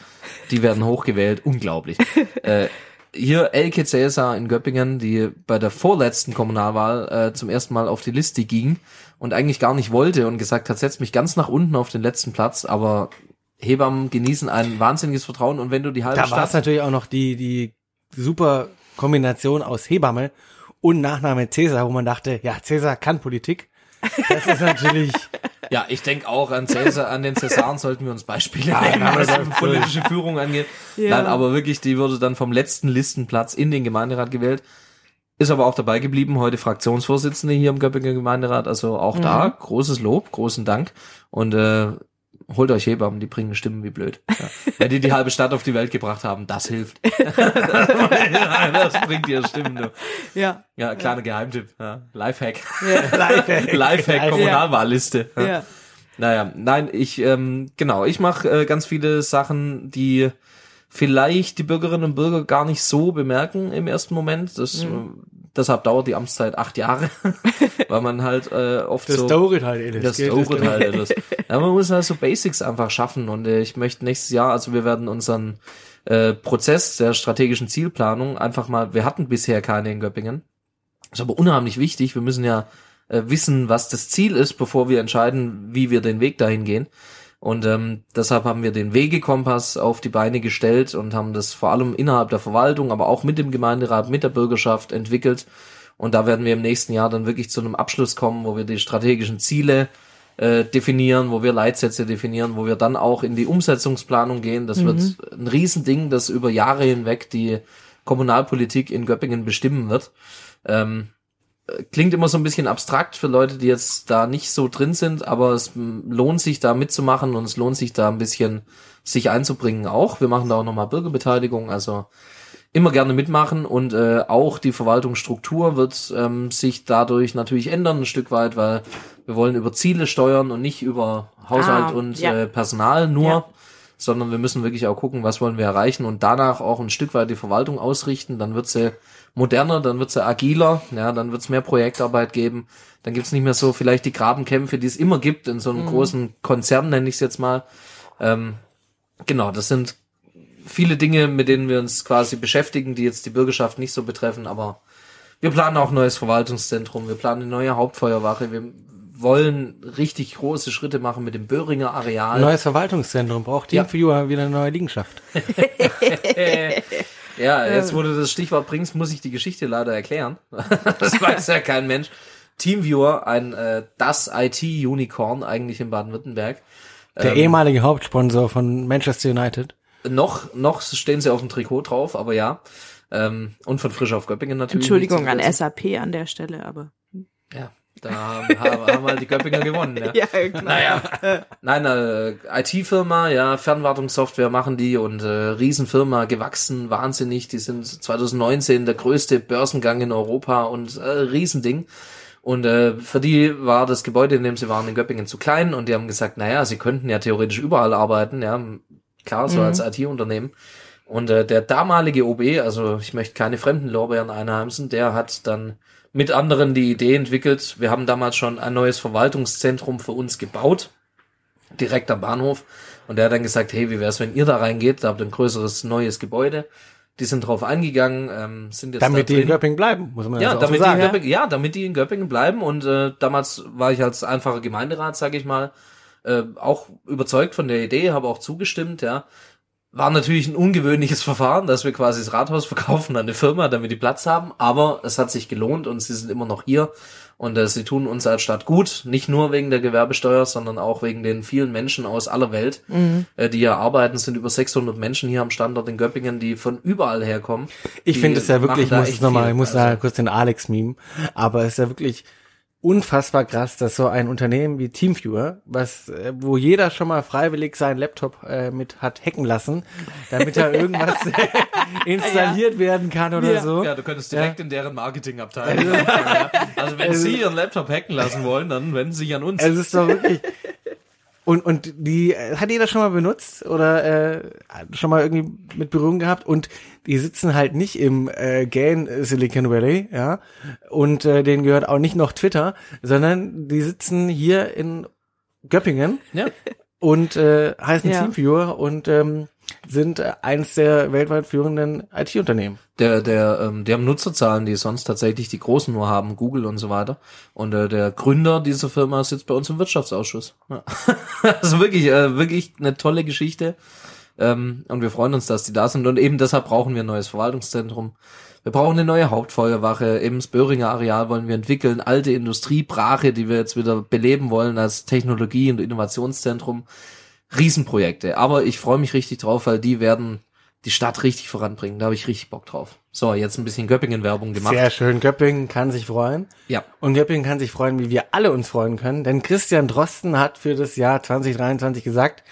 Die werden hochgewählt. Unglaublich. äh, hier Elke Cäsar in Göppingen, die bei der vorletzten Kommunalwahl äh, zum ersten Mal auf die Liste ging und eigentlich gar nicht wollte und gesagt hat, setz mich ganz nach unten auf den letzten Platz, aber Hebammen genießen ein wahnsinniges Vertrauen und wenn du die halbe Da war es natürlich auch noch die, die super Kombination aus Hebamme und Nachname Cäsar, wo man dachte, ja, Cäsar kann Politik. Das ist natürlich, Ja, ich denke auch an Cäsar, an den Cäsaren sollten wir uns Beispiele Ja, nehmen, ja, was politische Führung angeht. Ja. Nein, aber wirklich, die wurde dann vom letzten Listenplatz in den Gemeinderat gewählt. Ist aber auch dabei geblieben, heute Fraktionsvorsitzende hier im Göppinger Gemeinderat. Also auch da großes Lob, großen Dank. Und äh, holt euch Hebammen, die bringen Stimmen wie blöd. Ja. Wenn die die halbe Stadt auf die Welt gebracht haben, das hilft. das bringt dir Stimmen. Du. Ja. Ja, kleiner Geheimtipp. Ja. Lifehack. Ja. Lifehack. Lifehack, Kommunalwahlliste. Ja. ja. Naja, nein, ich, ähm, genau, ich mache äh, ganz viele Sachen, die vielleicht die Bürgerinnen und Bürger gar nicht so bemerken im ersten Moment. Das, Mhm. deshalb dauert die Amtszeit acht Jahre, weil man halt äh, oft Das so... dauert halt, ey, das geht, dauert geht. halt. Das. Ja, man muss halt so Basics einfach schaffen und äh, ich möchte nächstes Jahr, also wir werden unseren äh, Prozess der strategischen Zielplanung einfach mal, wir hatten bisher keine in Göppingen. ist aber unheimlich wichtig. Wir müssen ja äh, wissen, was das Ziel ist, bevor wir entscheiden, wie wir den Weg dahin gehen. Und ähm, deshalb haben wir den Wegekompass auf die Beine gestellt und haben das vor allem innerhalb der Verwaltung, aber auch mit dem Gemeinderat, mit der Bürgerschaft entwickelt. Und da werden wir im nächsten Jahr dann wirklich zu einem Abschluss kommen, wo wir die strategischen Ziele äh, definieren, wo wir Leitsätze definieren, wo wir dann auch in die Umsetzungsplanung gehen. Das wird ein Riesending, das über Jahre hinweg die Kommunalpolitik in Göppingen bestimmen wird. Ähm, äh, klingt immer so ein bisschen abstrakt für Leute, die jetzt da nicht so drin sind, aber es lohnt sich da mitzumachen und es lohnt sich da ein bisschen sich einzubringen auch. Wir machen da auch nochmal Bürgerbeteiligung, also immer gerne mitmachen und äh, auch die Verwaltungsstruktur wird ähm, sich dadurch natürlich ändern ein Stück weit, weil wir wollen über Ziele steuern und nicht über Haushalt Ah, und ja. äh, Personal nur, Ja. sondern wir müssen wirklich auch gucken, was wollen wir erreichen und danach auch ein Stück weit die Verwaltung ausrichten. Dann wird sie moderner, dann wird sie agiler, ja, dann wird es mehr Projektarbeit geben. Dann gibt's nicht mehr so vielleicht die Grabenkämpfe, die es immer gibt in so einem großen Konzern, nenne ich es jetzt mal. Ähm, genau, das sind viele Dinge, mit denen wir uns quasi beschäftigen, die jetzt die Bürgerschaft nicht so betreffen, aber wir planen auch ein neues Verwaltungszentrum, wir planen eine neue Hauptfeuerwache, wir wollen richtig große Schritte machen mit dem Böhringer Areal. Neues Verwaltungszentrum braucht Team Ja. Wieder eine neue Liegenschaft. Ja, jetzt wo du das Stichwort bringst, muss ich die Geschichte leider erklären. das weiß ja kein Mensch. Teamviewer, ein äh, das IT-Unicorn eigentlich in Baden-Württemberg. Der ehemalige Hauptsponsor von Manchester United. Noch, noch stehen sie auf dem Trikot drauf, aber ja. Ähm, und von Frisch auf Göppingen natürlich. Entschuldigung an. SAP an der Stelle, aber. Ja, da haben, haben, halt die Göppinger gewonnen. Ja. klar. Naja, nein, äh, IT-Firma, ja, Fernwartungssoftware machen die und äh, Riesenfirma, gewachsen, wahnsinnig. Die sind 2019 der größte Börsengang in Europa und äh, Riesending. Und äh, für die war das Gebäude, in dem sie waren, in Göppingen zu klein und die haben gesagt, naja, sie könnten ja theoretisch überall arbeiten, ja, klar, so als IT-Unternehmen. Und äh, der damalige OB, also ich möchte keine fremden Lorbeeren einheimsen, der hat dann mit anderen die Idee entwickelt. Wir haben damals schon ein neues Verwaltungszentrum für uns gebaut, direkt am Bahnhof. Und der hat dann gesagt, hey, wie wär's, wenn ihr da reingeht? Da habt ihr ein größeres neues Gebäude. Die sind drauf eingegangen, ähm, sind jetzt Damit da die in. Göppingen bleiben, muss man Ja, auch so damit die in sagen. Göppingen, ja, damit die in Göppingen bleiben. Und äh, damals war ich als einfacher Gemeinderat, sage ich mal, äh, auch überzeugt von der Idee, habe auch zugestimmt, ja. War natürlich ein ungewöhnliches Verfahren, dass wir quasi das Rathaus verkaufen an eine Firma, damit die Platz haben, aber es hat sich gelohnt und sie sind immer noch hier. Und äh, sie tun uns als Stadt gut, nicht nur wegen der Gewerbesteuer, sondern auch wegen den vielen Menschen aus aller Welt, äh, die hier arbeiten. Es sind über 600 Menschen hier am Standort in Göppingen, die von überall herkommen. Ich finde es ja wirklich, ich muss nochmal, ich muss Also- da kurz den Alex meme, aber es ist ja wirklich unfassbar krass, dass so ein Unternehmen wie Teamviewer, was, äh, wo jeder schon mal freiwillig seinen Laptop äh, mit hat hacken lassen, damit da irgendwas installiert werden kann oder Ja. so. Ja, du könntest direkt in deren Marketingabteilung. ja. Also wenn Sie Ihren Laptop hacken lassen wollen, dann wenden Sie sich an uns. Es ist doch wirklich. Und, und die äh, hat jeder schon mal benutzt oder äh, schon mal irgendwie mit Berührung gehabt und die sitzen halt nicht im äh, Gain Silicon Valley, ja, und äh, denen gehört auch nicht noch Twitter, sondern die sitzen hier in Göppingen ja. und äh, heißen Ja. Teamviewer und ähm, sind äh, eins der weltweit führenden IT-Unternehmen. Der, der, ähm, die haben Nutzerzahlen, die sonst tatsächlich die Großen nur haben, Google und so weiter. Und äh, der Gründer dieser Firma sitzt bei uns im Wirtschaftsausschuss. Ja. also wirklich, äh, wirklich eine tolle Geschichte. Ähm, und wir freuen uns, dass die da sind. Und eben deshalb brauchen wir ein neues Verwaltungszentrum. Wir brauchen eine neue Hauptfeuerwache. Eben das Böhringer Areal wollen wir entwickeln. Alte Industriebrache, die wir jetzt wieder beleben wollen als Technologie- und Innovationszentrum. Riesenprojekte. Aber ich freue mich richtig drauf, weil die werden die Stadt richtig voranbringen. Da habe ich richtig Bock drauf. So, jetzt ein bisschen Göppingen-Werbung gemacht. Sehr schön. Göppingen kann sich freuen. Ja. Und Göppingen kann sich freuen, wie wir alle uns freuen können. Denn Christian Drosten hat für das Jahr 2023 gesagt,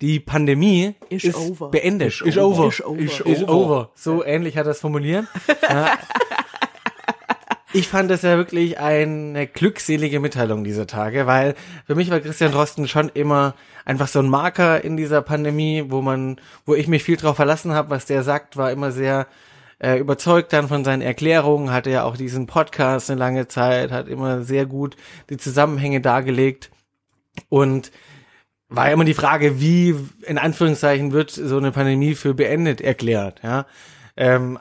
die Pandemie Is ist over. beendet. Is over. Is over. Is Is over. over. So ähnlich hat er es formuliert. Ja. Ich fand das ja wirklich eine glückselige Mitteilung dieser Tage, weil für mich war Christian Drosten schon immer einfach so ein Marker in dieser Pandemie, wo man, wo ich mich viel drauf verlassen habe, was der sagt, war immer sehr äh, überzeugt dann von seinen Erklärungen, hatte ja auch diesen Podcast eine lange Zeit, hat immer sehr gut die Zusammenhänge dargelegt. Und war immer die Frage, wie in Anführungszeichen wird so eine Pandemie für beendet erklärt, ja. Ähm,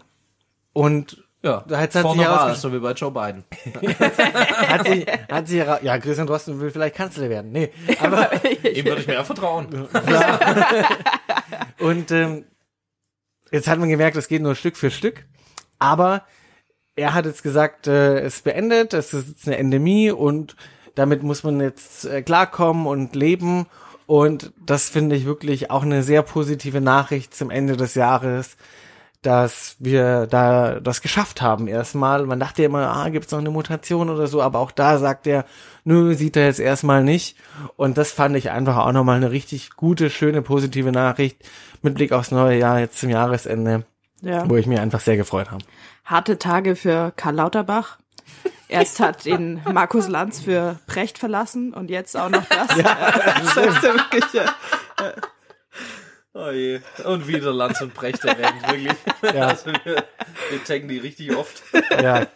und Ja, Jetzt hat vor sich einer Wahl, herausgestellt- so wie bei Joe Biden. hat sich, hat sich ja, Christian Drosten will vielleicht Kanzler werden. Nee, aber Ihm würde ich mir vertrauen. und ähm, jetzt hat man gemerkt, es geht nur Stück für Stück. Aber er hat jetzt gesagt, äh, es beendet, es ist jetzt eine Endemie und damit muss man jetzt äh, klarkommen und leben. Und das finde ich wirklich auch eine sehr positive Nachricht zum Ende des Jahres, dass wir da das geschafft haben erstmal. Man dachte immer, ah, gibt's noch eine Mutation oder so, aber auch da sagt er, nö, sieht er jetzt erstmal nicht. Und das fand ich einfach auch nochmal eine richtig gute, schöne, positive Nachricht mit Blick aufs neue Jahr jetzt zum Jahresende, Ja. wo ich mich einfach sehr gefreut habe. Harte Tage für Karl Lauterbach. Erst hat ihn Markus Lanz für Precht verlassen und jetzt auch noch das. das ist ja wirklich, ja. Oh je. Und wieder Lanz und Brecht erwähnt, wirklich. Ja. Also wir, wir taggen die richtig oft. Ja.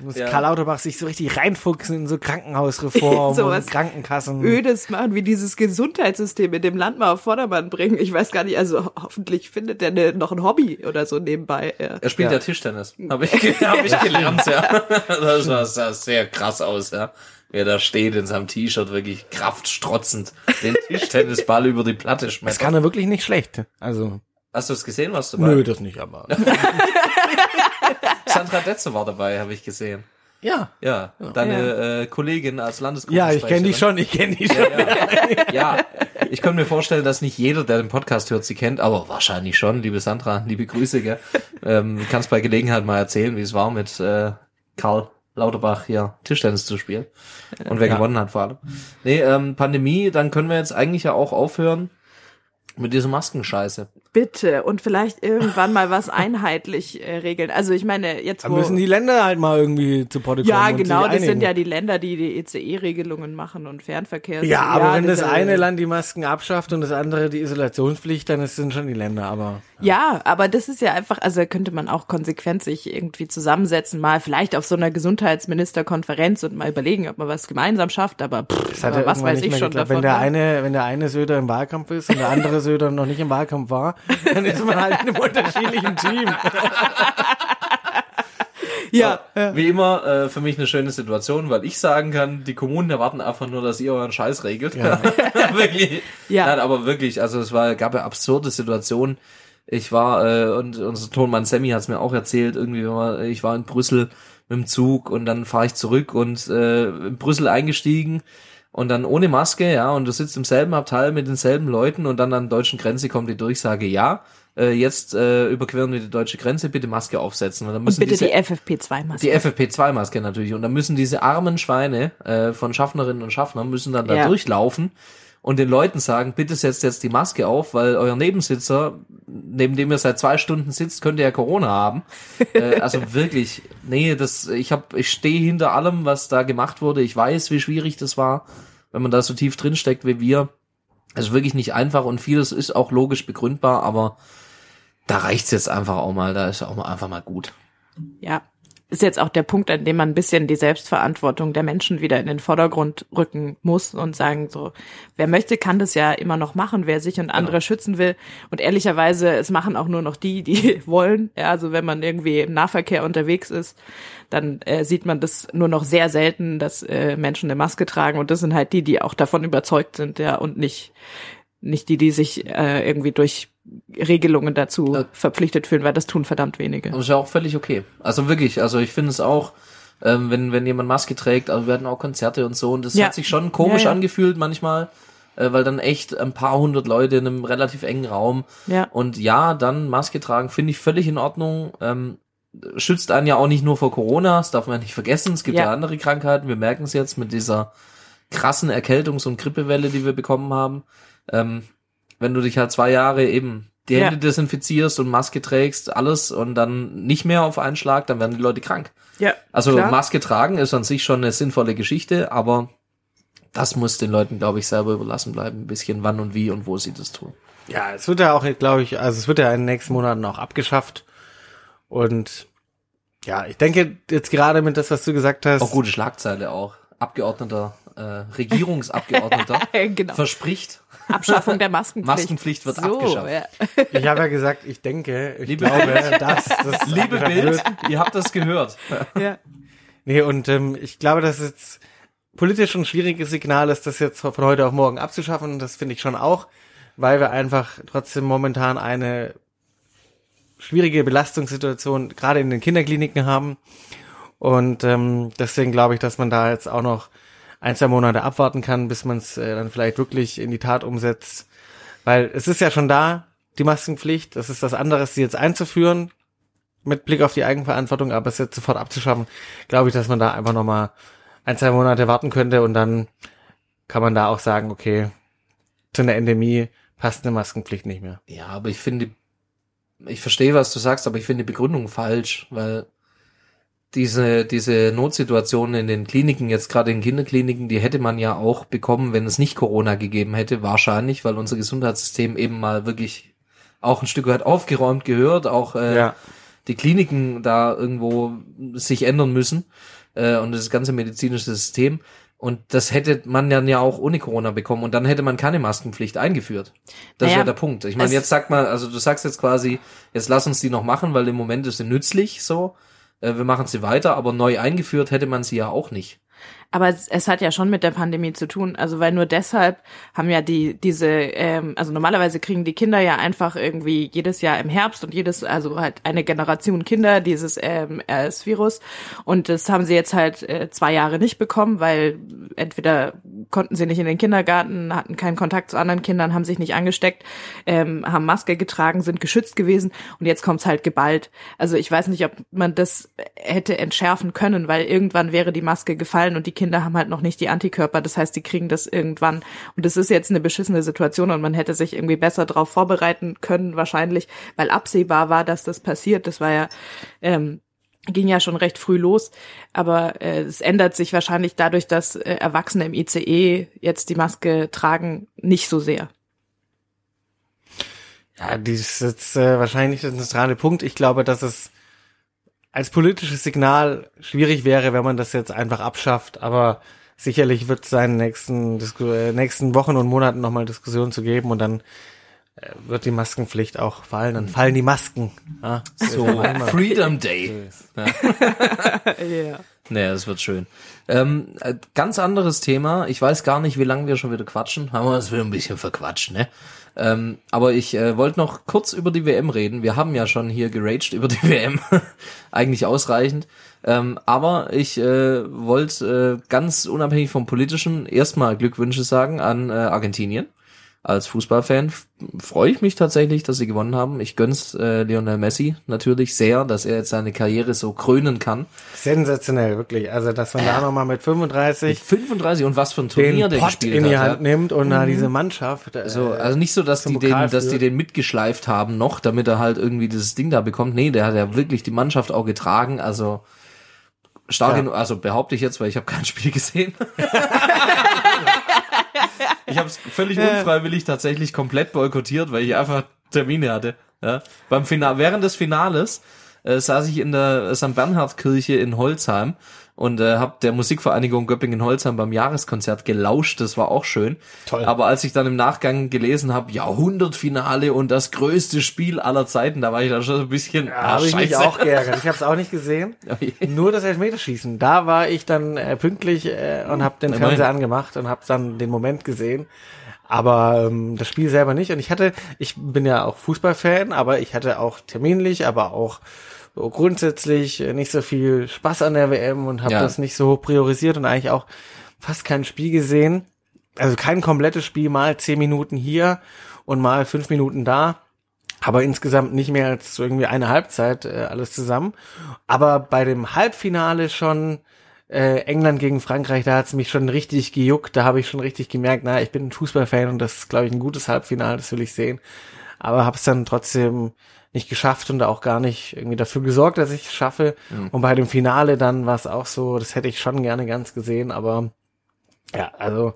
Muss Ja. Karl Lauterbach sich so richtig reinfuchsen in so Krankenhausreform So was und Krankenkassen. Ödes machen, wie dieses Gesundheitssystem in dem Land mal auf Vordermann bringen. Ich weiß gar nicht, also ho- hoffentlich findet der ne, noch ein Hobby oder so nebenbei. Ja. Er spielt ja, Tischtennis. Habe ich, hab ich gelernt, ja. Das sah, sehr krass aus, ja. Wie er da steht in seinem T-Shirt, wirklich kraftstrotzend, den Tischtennisball über die Platte Das schmettert. kann er wirklich nicht schlecht. Also, Hast du es gesehen, was dabei? nö, das nicht, aber. Sandra Detze war dabei, habe ich gesehen. Ja. Ja, deine Äh, Kollegin als Ja, Landesgruppensprecherin. ich kenne die schon, ich kenne die schon. Ja, ich kann mir vorstellen, dass nicht jeder, der den Podcast hört, sie kennt, aber wahrscheinlich schon. Liebe Sandra, liebe Grüße, gell? Ähm, kannst bei Gelegenheit mal erzählen, wie es war mit äh, Karl Lauterbach hier Tischtennis zu spielen. Und wer Ja. gewonnen hat vor allem. Nee, ähm, Pandemie, dann können wir jetzt eigentlich ja auch aufhören mit dieser Maskenscheiße. Bitte und vielleicht irgendwann mal was einheitlich äh, regeln. Also ich meine, jetzt Da wo müssen die Länder halt mal irgendwie zu kommen. ja, genau, das sind ja die Länder, die die ECE-Regelungen machen und Fernverkehr. Ja, aber wenn das ja- eine Land die Masken abschafft und das andere die Isolationspflicht, dann sind schon die Länder, aber. Ja, aber das ist ja einfach, also könnte man auch konsequent sich irgendwie zusammensetzen, mal vielleicht auf so einer Gesundheitsministerkonferenz und mal überlegen, ob man was gemeinsam schafft, aber, pff, Das hat aber ja was weiß ich schon geklappt. davon. Wenn der ne? eine, wenn der eine Söder im Wahlkampf ist und der andere Söder noch nicht im Wahlkampf war, dann ist man halt in einem unterschiedlichen Team. ja, Wie immer, äh, für mich eine schöne Situation, weil ich sagen kann, die Kommunen erwarten einfach nur, dass ihr euren Scheiß regelt. wirklich. Ja. Nein, aber wirklich, also es war, gab ja absurde Situationen. Ich war, äh, und unser Tonmann Sammy hat es mir auch erzählt, irgendwie, ich war in Brüssel mit dem Zug und dann fahre ich zurück und äh, in Brüssel eingestiegen und dann ohne Maske, ja, und du sitzt im selben Abteil mit denselben Leuten und dann an der deutschen Grenze kommt die Durchsage, ja, äh, jetzt äh, überqueren wir die deutsche Grenze, bitte Maske aufsetzen. Und dann müssen bitte diese, die FFP2-Maske. die FFP2-Maske natürlich. Und dann müssen diese armen Schweine äh, von Schaffnerinnen und Schaffnern müssen dann da Ja. durchlaufen und den Leuten sagen, bitte setzt jetzt die Maske auf, weil euer Nebensitzer, neben dem ihr seit zwei Stunden sitzt, könnte ja Corona haben. äh, also wirklich, nee, das, ich hab, ich stehe hinter allem, was da gemacht wurde. Ich weiß, wie schwierig das war, wenn man da so tief drin steckt wie wir. Also wirklich nicht einfach und vieles ist auch logisch begründbar, aber da reicht's jetzt einfach auch mal, da ist auch mal einfach mal gut. Ja. Ist jetzt auch der Punkt, an dem man ein bisschen die Selbstverantwortung der Menschen wieder in den Vordergrund rücken muss und sagen so, wer möchte, kann das ja immer noch machen, wer sich und andere schützen will. Und ehrlicherweise, es machen auch nur noch die, die wollen. Ja, also wenn man irgendwie im Nahverkehr unterwegs ist, dann äh, sieht man das nur noch sehr selten, dass äh, Menschen eine Maske tragen. Und das sind halt die, die auch davon überzeugt sind, ja, und nicht nicht die, die sich äh, irgendwie durch Regelungen dazu Ja. verpflichtet fühlen, weil das tun verdammt wenige. Das ist ja auch völlig okay. Also wirklich, also ich finde es auch, ähm, wenn, wenn jemand Maske trägt, also wir hatten auch Konzerte und so und das Ja. hat sich schon komisch Ja, ja. angefühlt manchmal, äh, weil dann echt ein paar hundert Leute in einem relativ engen Raum Ja. und ja, dann Maske tragen, finde ich völlig in Ordnung. Ähm, schützt einen ja auch nicht nur vor Corona, das darf man nicht vergessen. Es gibt ja, Ja. andere Krankheiten. Wir merken es jetzt mit dieser krassen Erkältungs- und Grippewelle, die wir bekommen haben. Ähm, wenn du dich halt zwei Jahre eben die Ja. Hände desinfizierst und Maske trägst, alles und dann nicht mehr auf einen Schlag, dann werden die Leute krank. Ja, Also klar. Maske tragen ist an sich schon eine sinnvolle Geschichte, aber das muss den Leuten, glaube ich, selber überlassen bleiben, ein bisschen wann und wie und wo sie das tun. Ja, es wird ja auch, glaube ich, also es wird ja in den nächsten Monaten auch abgeschafft. Und ja, ich denke jetzt gerade mit das, was du gesagt hast. Auch gute Schlagzeile auch. Abgeordneter, äh, Regierungsabgeordneter genau. verspricht, Abschaffung der Maskenpflicht. Maskenpflicht wird so, abgeschafft. Ja. Ich habe ja gesagt, ich denke, ich Liebe glaube, Bild. dass das Liebe abgeschafft Bild, wird. ihr habt das gehört. Ja. Nee, und ähm, ich glaube, dass jetzt politisch ein schwieriges Signal ist, das jetzt von heute auf morgen abzuschaffen. Und das finde ich schon auch, weil wir einfach trotzdem momentan eine schwierige Belastungssituation gerade in den Kinderkliniken haben. Und ähm, deswegen glaube ich, dass man da jetzt auch noch ein, zwei Monate abwarten kann, bis man es äh, dann vielleicht wirklich in die Tat umsetzt. Weil es ist ja schon da, die Maskenpflicht. Das ist das andere, sie jetzt einzuführen mit Blick auf die Eigenverantwortung, aber es jetzt sofort abzuschaffen, glaube ich, dass man da einfach nochmal ein, zwei Monate warten könnte und dann kann man da auch sagen, okay, zu einer Endemie passt eine Maskenpflicht nicht mehr. Ja, aber ich finde, ich verstehe, was du sagst, aber ich finde die Begründung falsch, weil diese, diese Notsituation in den Kliniken, jetzt gerade in Kinderkliniken, die hätte man ja auch bekommen, wenn es nicht Corona gegeben hätte, wahrscheinlich, weil unser Gesundheitssystem eben mal wirklich auch ein Stück weit aufgeräumt gehört, auch äh, Ja. die Kliniken da irgendwo sich ändern müssen äh, und das ganze medizinische System. Und das hätte man dann ja auch ohne Corona bekommen und dann hätte man keine Maskenpflicht eingeführt. Das Naja, wäre der Punkt. Ich meine, jetzt sagt man, also du sagst jetzt quasi, jetzt lass uns die noch machen, weil im Moment ist sie nützlich so. Äh, wir machen sie weiter, aber neu eingeführt hätte man sie ja auch nicht. Aber es, es hat ja schon mit der Pandemie zu tun. Also weil nur deshalb haben ja die diese, ähm, also normalerweise kriegen die Kinder ja einfach irgendwie jedes Jahr im Herbst und jedes, also halt eine Generation Kinder dieses ähm, RS-Virus. Und das haben sie jetzt halt äh, zwei Jahre nicht bekommen, weil entweder konnten sie nicht in den Kindergarten, hatten keinen Kontakt zu anderen Kindern, haben sich nicht angesteckt, ähm, haben Maske getragen, sind geschützt gewesen und jetzt kommt's halt geballt. Also ich weiß nicht, ob man das hätte entschärfen können, weil irgendwann wäre die Maske gefallen und die Kinder haben halt noch nicht die Antikörper. Das heißt, die kriegen das irgendwann. Und das ist jetzt eine beschissene Situation und man hätte sich irgendwie besser darauf vorbereiten können, wahrscheinlich, weil absehbar war, dass das passiert. Das war ja ähm, ging ja schon recht früh los, aber äh, es ändert sich wahrscheinlich dadurch, dass äh, Erwachsene im ICE jetzt die Maske tragen, nicht so sehr. Ja, die ist jetzt äh, wahrscheinlich der zentrale Punkt. Ich glaube, dass es als politisches Signal schwierig wäre, wenn man das jetzt einfach abschafft, aber sicherlich wird es seinen nächsten, Disku äh, nächsten Wochen und Monaten nochmal Diskussionen zu geben und dann äh, wird die Maskenpflicht auch fallen, dann fallen die Masken. Ja, So, Freedom Day. Ja. Ja. Nee, das wird schön. Ähm, äh, ganz anderes Thema. Ich weiß gar nicht, wie lange wir schon wieder quatschen. Haben wir uns wieder ein bisschen verquatscht, ne? Ähm, aber ich äh, wollte noch kurz über die WM reden. Wir haben ja schon hier geraged über die WM. Eigentlich ausreichend. Ähm, aber ich äh, wollte äh, ganz unabhängig vom Politischen erstmal Glückwünsche sagen an äh, Argentinien. Als Fußballfan freue ich mich tatsächlich, dass sie gewonnen haben. Ich gönn's äh, Lionel Messi natürlich sehr, dass er jetzt seine Karriere so krönen kann. sensationell, wirklich. Also, dass man da nochmal mit Mit 35 35 und was für ein Turnier den der Pott gespielt in die hat. Hand ja. nimmt und da diese Mannschaft. Äh, So, also nicht so, dass die den, Pokal dass die führt. den mitgeschleift haben noch, damit er halt irgendwie dieses Ding da bekommt. Nee, der hat ja wirklich die Mannschaft auch getragen. Also stark Ja. genug, also behaupte ich jetzt, weil ich habe kein Spiel gesehen. ich habe es völlig unfreiwillig tatsächlich komplett boykottiert, weil ich einfach Termine hatte. Ja. Beim Final, während des Finales äh, saß ich in der St. Bernhard Kirche in Holzheim und äh, habe der Musikvereinigung Göppingen-Holzheim beim Jahreskonzert gelauscht. Das war auch schön. Toll. Aber als ich dann im Nachgang gelesen habe, Jahrhundertfinale und das größte Spiel aller Zeiten, da war ich dann schon ein bisschen. Da ah, habe ich mich auch geärgert. Ich habe es auch nicht gesehen. Nur das Elfmeterschießen. Da war ich dann äh, pünktlich äh, und habe den. Fernseher angemacht und habe dann den Moment gesehen. Aber ähm, das Spiel selber nicht. Und ich hatte, ich bin ja auch Fußballfan, aber ich hatte auch terminlich, aber auch grundsätzlich nicht so viel Spaß an der WM und habe Ja. das nicht so hoch priorisiert und eigentlich auch fast kein Spiel gesehen. Also kein komplettes Spiel, mal zehn Minuten hier und mal fünf Minuten da. Aber insgesamt nicht mehr als irgendwie eine Halbzeit äh, alles zusammen. Aber bei dem Halbfinale schon äh, England gegen Frankreich, da hat's mich schon richtig gejuckt. Da habe ich schon richtig gemerkt, na, ich bin ein Fußballfan und das ist, glaube ich, ein gutes Halbfinale, das will ich sehen. Aber habe es dann trotzdem nicht geschafft und auch gar nicht irgendwie dafür gesorgt, dass ich es schaffe. Und bei dem Finale dann war es auch so, das hätte ich schon gerne ganz gesehen, aber ja, also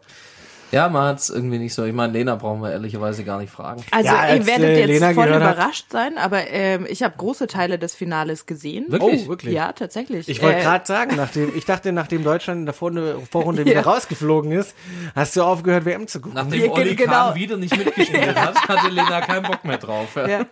Ja, man hat's irgendwie nicht so. Ich meine, Lena brauchen wir ehrlicherweise gar nicht fragen. Also Ja, als, ihr werdet äh, jetzt Lena voll gehört hat- überrascht sein, aber ähm, ich habe große Teile des Finales gesehen. Wirklich? Oh, wirklich? Ja, tatsächlich. Ich wollte Äh, gerade sagen, nachdem ich dachte, nachdem Deutschland in der Vorrunde, Vorrunde Ja. wieder rausgeflogen ist, hast du aufgehört, WM zu gucken. Nachdem Ja, Oli genau. Kahn wieder nicht mitgespielt hat, hatte Lena keinen Bock mehr drauf. Ja.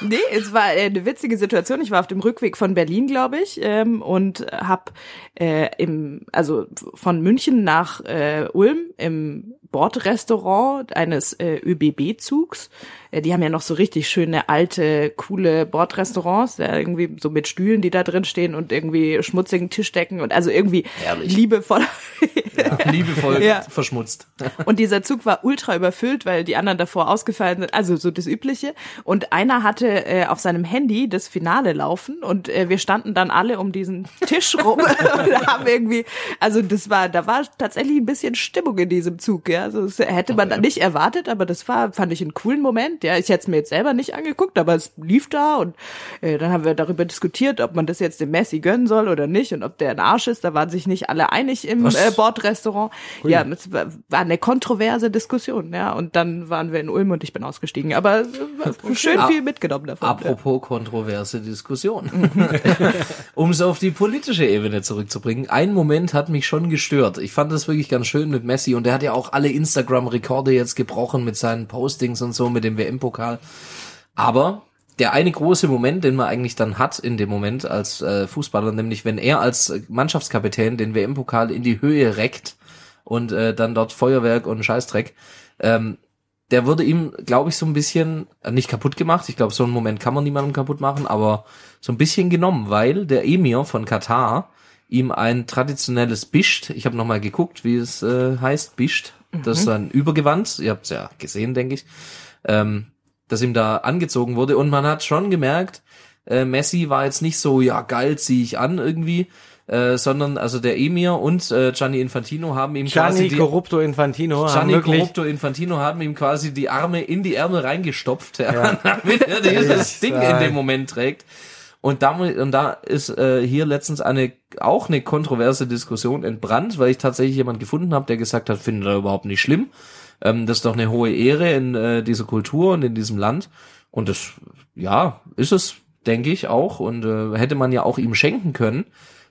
Nee, es war äh, eine witzige Situation. Ich war auf dem Rückweg von Berlin, glaube ich, ähm, und habe äh, im, also von München nach äh, Ulm im Bordrestaurant eines äh, ÖBB-Zugs. Äh, die haben ja noch so richtig schöne alte, coole Bordrestaurants, äh, irgendwie so mit Stühlen, die da drin stehen und irgendwie schmutzigen Tischdecken und also irgendwie Herrlich. liebevoll, liebevoll Ja. verschmutzt. Und dieser Zug war ultra überfüllt, weil die anderen davor ausgefallen sind. Also so das Übliche. Und einer hatte äh, auf seinem Handy das Finale laufen und äh, wir standen dann alle um diesen Tisch rum und haben irgendwie, also das war, da war tatsächlich ein bisschen Stimmung in diesem Zug. Ja, also das hätte man nicht erwartet, aber das war, fand ich einen coolen Moment. Ja, ich hätte es mir jetzt selber nicht angeguckt, aber es lief da und äh, dann haben wir darüber diskutiert, ob man das jetzt dem Messi gönnen soll oder nicht und ob der ein Arsch ist. Da waren sich nicht alle einig im Was? äh, Bordrestaurant. Ja, es war, war eine kontroverse Diskussion, ja. Und dann waren wir in Ulm und ich bin ausgestiegen. Aber äh, war schön viel mitgenommen davon. Apropos kontroverse Diskussion. um es auf die politische Ebene zurückzubringen. Ein Moment hat mich schon gestört. Ich fand das wirklich ganz schön mit Messi und der hat ja auch alle Instagram-Rekorde jetzt gebrochen mit seinen Postings und so, mit dem WM-Pokal. Aber der eine große Moment, den man eigentlich dann hat in dem Moment als äh, Fußballer, nämlich wenn er als Mannschaftskapitän den WM-Pokal in die Höhe reckt und äh, dann dort Feuerwerk und Scheißdreck, ähm, der wurde ihm, glaube ich, so ein bisschen äh, nicht kaputt gemacht. Ich glaube, so einen Moment kann man niemandem kaputt machen, aber so ein bisschen genommen, weil der Emir von Katar ihm ein traditionelles Bischt, ich habe nochmal geguckt, wie es äh, heißt, Bischt, das ist ein Übergewand, ihr habt es ja gesehen, denke ich, ähm, das ihm da angezogen wurde und man hat schon gemerkt, äh, Messi war jetzt nicht so, ja geil, zieh ich an irgendwie, äh, sondern also der Emir und äh, Gianni Infantino haben ihm quasi Gianni die, Corrupto Infantino haben Gianni wirklich Corrupto Infantino haben ihm quasi die Arme in die Ärmel reingestopft, ja, damit er dieses Ding in dem Moment trägt. Und da, und da ist äh, hier letztens eine auch eine kontroverse Diskussion entbrannt, weil ich tatsächlich jemand gefunden habe, der gesagt hat, findet er überhaupt nicht schlimm. Ähm, das ist doch eine hohe Ehre in äh, dieser Kultur und in diesem Land. Und das, ja, ist es, denke ich auch. Und äh, hätte man ja auch ihm schenken können.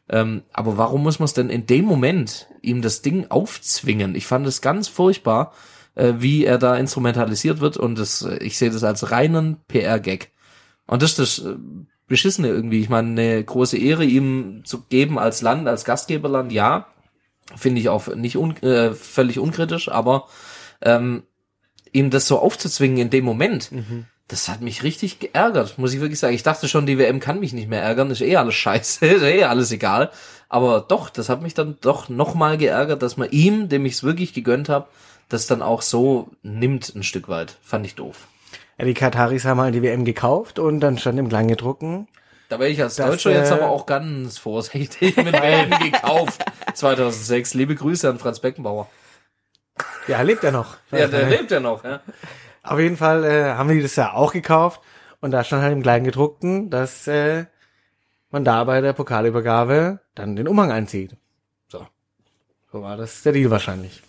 Ähm, aber warum muss man es denn in dem Moment ihm das Ding aufzwingen? Ich fand es ganz furchtbar, äh, wie er da instrumentalisiert wird und das, äh, ich sehe das als reinen PR-Gag. Und das ist das äh, Beschissene irgendwie. Ich meine, eine große Ehre ihm zu geben als Land, als Gastgeberland, ja, finde ich auch nicht un äh, völlig unkritisch, aber ähm, ihm das so aufzuzwingen in dem Moment, das hat mich richtig geärgert, muss ich wirklich sagen. Ich dachte schon, die WM kann mich nicht mehr ärgern, ist eh alles scheiße, ist eh alles egal. Aber doch, das hat mich dann doch nochmal geärgert, dass man ihm, dem ich es wirklich gegönnt habe, das dann auch so nimmt ein Stück weit. Fand ich doof. Ja, die Kataris haben halt die WM gekauft und dann stand im Kleingedruckten. Da wäre ich als Das, Deutscher jetzt äh, aber auch ganz vorsichtig mit WM gekauft. 2006. Liebe Grüße an Franz Beckenbauer. Ja, lebt er noch. Ja, der lebt ja noch, ja. Auf jeden Fall äh, haben die das ja auch gekauft und da stand halt im Kleingedruckten, dass äh, man da bei der Pokalübergabe dann den Umhang einzieht. So. So war das der Deal wahrscheinlich.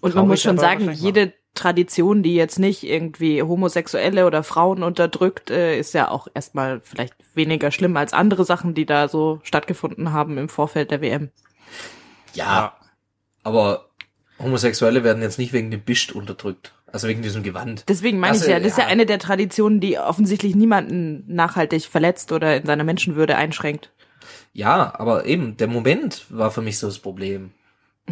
Und man muss schon sagen, jede Tradition, die jetzt nicht irgendwie Homosexuelle oder Frauen unterdrückt, äh, ist ja auch erstmal vielleicht weniger schlimm als andere Sachen, die da so stattgefunden haben im Vorfeld der WM. Ja. Aber Homosexuelle werden jetzt nicht wegen dem Bischt unterdrückt. Also wegen diesem Gewand. Deswegen meine Also, ich ja, das ist ja ja. eine der Traditionen, die offensichtlich niemanden nachhaltig verletzt oder in seiner Menschenwürde einschränkt. Ja, aber eben, der Moment war für mich so das Problem.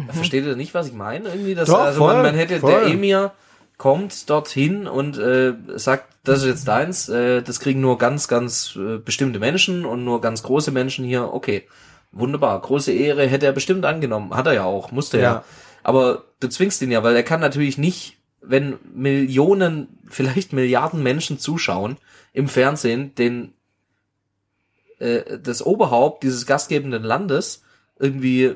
Versteht ihr nicht, was ich meine? Irgendwie, dass Doch, also voll, man, man hätte, voll. der Emir kommt dorthin und äh, sagt, das ist jetzt deins, äh, das kriegen nur ganz, ganz äh, bestimmte Menschen und nur ganz große Menschen hier. Okay, wunderbar, große Ehre hätte er bestimmt angenommen, hat er ja auch, musste ja. Ja. Aber du zwingst ihn ja, weil er kann natürlich nicht, wenn Millionen, vielleicht Milliarden Menschen zuschauen im Fernsehen, den äh, das Oberhaupt dieses gastgebenden Landes irgendwie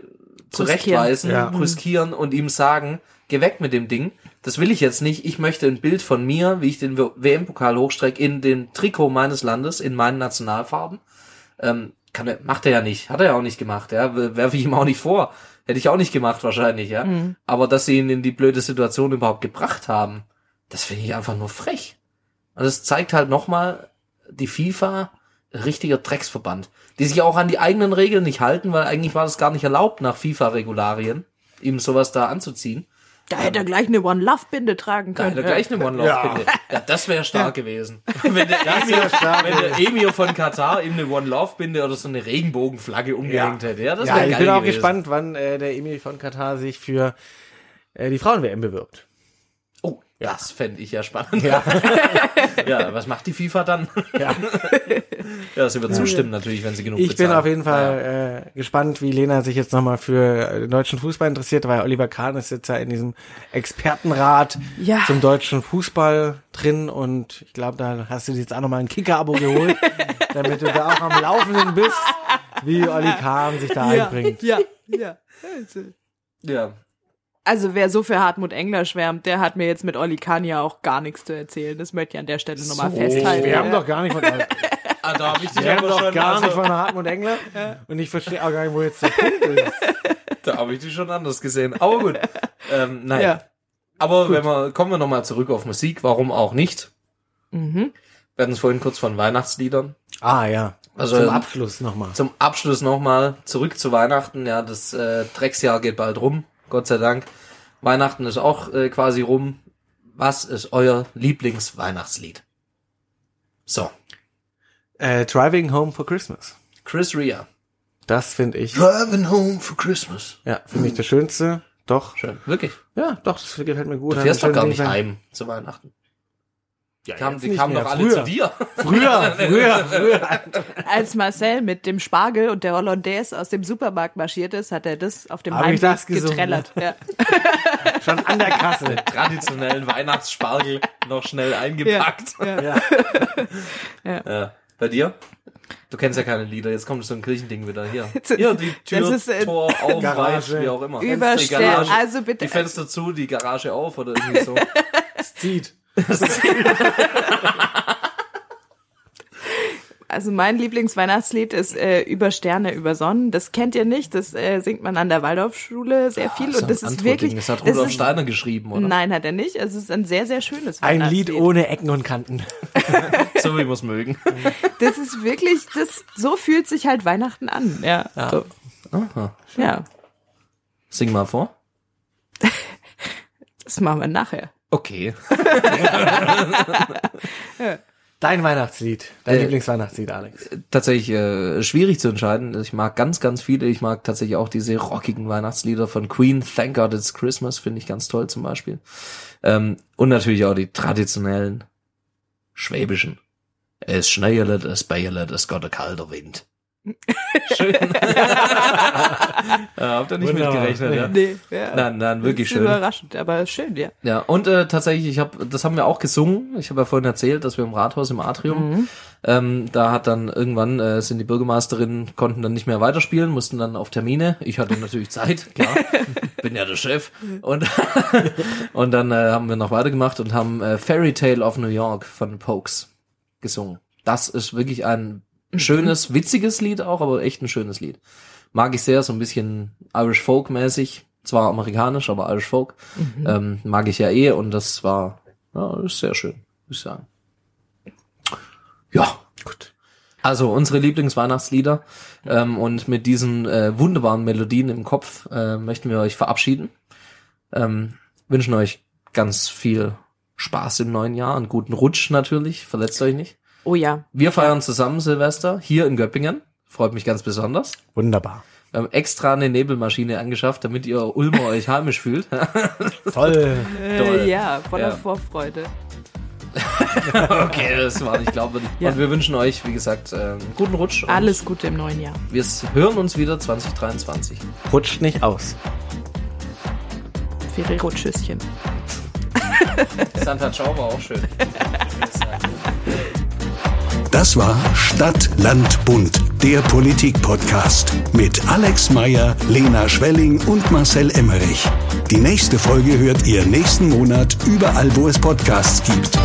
zurechtweisen, Ja. brüskieren und ihm sagen, geh weg mit dem Ding. Das will ich jetzt nicht. Ich möchte ein Bild von mir, wie ich den WM-Pokal hochstrecke, in dem Trikot meines Landes, in meinen Nationalfarben. Ähm, kann er, macht er ja nicht. Hat er ja auch nicht gemacht, ja. Werfe ich ihm auch nicht vor. Hätte ich auch nicht gemacht wahrscheinlich, ja. Aber dass sie ihn in die blöde Situation überhaupt gebracht haben, das finde ich einfach nur frech. Und das zeigt halt nochmal, die FIFA, richtiger Drecksverband, die sich auch an die eigenen Regeln nicht halten, weil eigentlich war das gar nicht erlaubt nach FIFA-Regularien, ihm sowas da anzuziehen. Da hätte er gleich eine One-Love-Binde tragen Da können. hätte er gleich eine One-Love-Binde. Ja. das wäre stark gewesen. Wenn der, Emir, wenn der Emir von Katar ihm eine One-Love-Binde oder so eine Regenbogenflagge umgehängt hätte. Ja, das ja, wäre ich bin auch gewesen. gespannt, wann äh, der Emil von Katar sich für äh, die Frauen-WM bewirbt. Oh, das fände ich ja spannend. Ja. ja, was macht die FIFA dann? Ja. ja, sie wird zustimmen natürlich, wenn sie genug Ich bin bezahlen. auf jeden Fall äh, gespannt, wie Lena sich jetzt nochmal für den deutschen Fußball interessiert, weil Oliver Kahn ist jetzt ja in diesem Expertenrat Ja. zum deutschen Fußball drin und ich glaube, da hast du dir jetzt auch nochmal ein Kicker-Abo geholt, damit du da auch am Laufenden bist, wie Olli Kahn sich da einbringt. Ja, ja. Ja, Also wer so für Hartmut Engler schwärmt, der hat mir jetzt mit Olli Kahn ja auch gar nichts zu erzählen. Das möchte ich an der Stelle nochmal So, festhalten. Wir haben ja. doch gar nicht von ah, da habe ich dich Wir haben aber doch schon, gar also, nicht von Hartmut Engler und ich verstehe auch gar nicht, wo jetzt der Punkt ist. da habe ich dich schon anders gesehen. Aber gut, ähm, nein. Ja. Aber wenn wir, kommen wir nochmal zurück auf Musik, warum auch nicht? Mhm. Wir hatten es vorhin kurz von Weihnachtsliedern. Ah ja, Also, zum Abschluss nochmal. Zum Abschluss nochmal zurück zu Weihnachten. Ja, das äh, Drecksjahr geht bald rum, Gott sei Dank. Weihnachten ist auch äh, quasi rum. Was ist euer Lieblingsweihnachtslied? So, Äh, Driving Home for Christmas. Chris Rea. Das finde ich, Driving home for Christmas. ja, finde ich das Schönste. Doch. Schön, wirklich. Ja, doch, das gefällt mir gut. Du fährst doch gar nicht heim zu Weihnachten. Ja, Die kamen, die kamen doch alle früher. zu dir. Früher, früher, früher. Als Marcel mit dem Spargel und der Hollandaise aus dem Supermarkt marschiert ist, hat er das auf dem Hab Heimweg das getrellert. Ja. Schon an der Kasse. Traditionellen Weihnachtsspargel noch schnell eingepackt. Ja. Ja. Ja. Bei dir? Du kennst ja keine Lieder, jetzt kommt so ein Kirchending wieder hier. Hier, die Tür, das ist, äh, Tor auf, Garage. weit, wie auch immer. Die Überstellen. Garage, Also bitte. die Fenster zu, die Garage auf oder irgendwie so. Es zieht. Also mein Lieblingsweihnachtslied ist äh, Über Sterne, über Sonnen. Das kennt ihr nicht. Das äh, singt man an der Waldorfschule sehr viel. So und das ein ist Antwortding. wirklich. Das hat das Rudolf ist- Steiner geschrieben, oder? Nein, hat er nicht. Es ist ein sehr, sehr schönes Ein Weihnachtslied. Lied ohne Ecken und Kanten. So wie wir es mögen. Das ist wirklich, das, so fühlt sich halt Weihnachten an. Ja. So. Aha. Ja. Sing mal vor. Das machen wir nachher. Okay. Dein Weihnachtslied. Dein Äh, Lieblingsweihnachtslied, Alex. Tatsächlich äh, schwierig zu entscheiden. Ich mag ganz, ganz viele. Ich mag tatsächlich auch diese rockigen Weihnachtslieder von Queen. Thank God It's Christmas finde ich ganz toll zum Beispiel. Ähm, und natürlich auch die traditionellen schwäbischen. Es schneielet, es beielet, es Gott kalter Wind. Schön. ja, habt ihr nicht Wunderbar. mitgerechnet, ja? Nee, ja. Nein, nein, wirklich schön. Überraschend, aber schön, ja. Ja, und äh, tatsächlich, ich habe, das haben wir auch gesungen. Ich habe ja vorhin erzählt, dass wir im Rathaus im Atrium, ähm, da hat dann irgendwann äh, sind die Bürgermeisterinnen konnten dann nicht mehr weiterspielen, mussten dann auf Termine. Ich hatte natürlich Zeit, klar, bin ja der Chef. Und und dann äh, haben wir noch weitergemacht und haben äh, Fairy Tale of New York von Pokes gesungen. Das ist wirklich ein schönes, witziges Lied auch, aber echt ein schönes Lied. Mag ich sehr, so ein bisschen Irish Folk mäßig. Zwar amerikanisch, aber Irish Folk. Ähm, mag ich ja eh und das war, ja, ist sehr schön, muss ich sagen. Ja, gut. Also unsere Lieblingsweihnachtslieder ähm, und mit diesen äh, wunderbaren Melodien im Kopf äh, möchten wir euch verabschieden. Ähm, wünschen euch ganz viel Spaß im neuen Jahr, einen guten Rutsch natürlich, verletzt euch nicht. Oh ja. Wir feiern zusammen Silvester hier in Göppingen. Freut mich ganz besonders. Wunderbar. Wir haben extra eine Nebelmaschine angeschafft, damit ihr Ulmer euch heimisch fühlt. Toll. Toll. Äh, ja, voller Ja. Vorfreude. okay, das war nicht glaubwürdig. Ja. Und wir wünschen euch, wie gesagt, ähm, guten Rutsch. und Alles Gute im neuen Jahr. Wir hören uns wieder 2023. Rutscht nicht aus. Ferrero Tschüsschen. Santa Ciao war auch schön. Das war Stadt, Land, Bund, der Politik-Podcast mit Alex Meyer, Lena Schwelling und Marcel Emmerich. Die nächste Folge hört ihr nächsten Monat überall, wo es Podcasts gibt.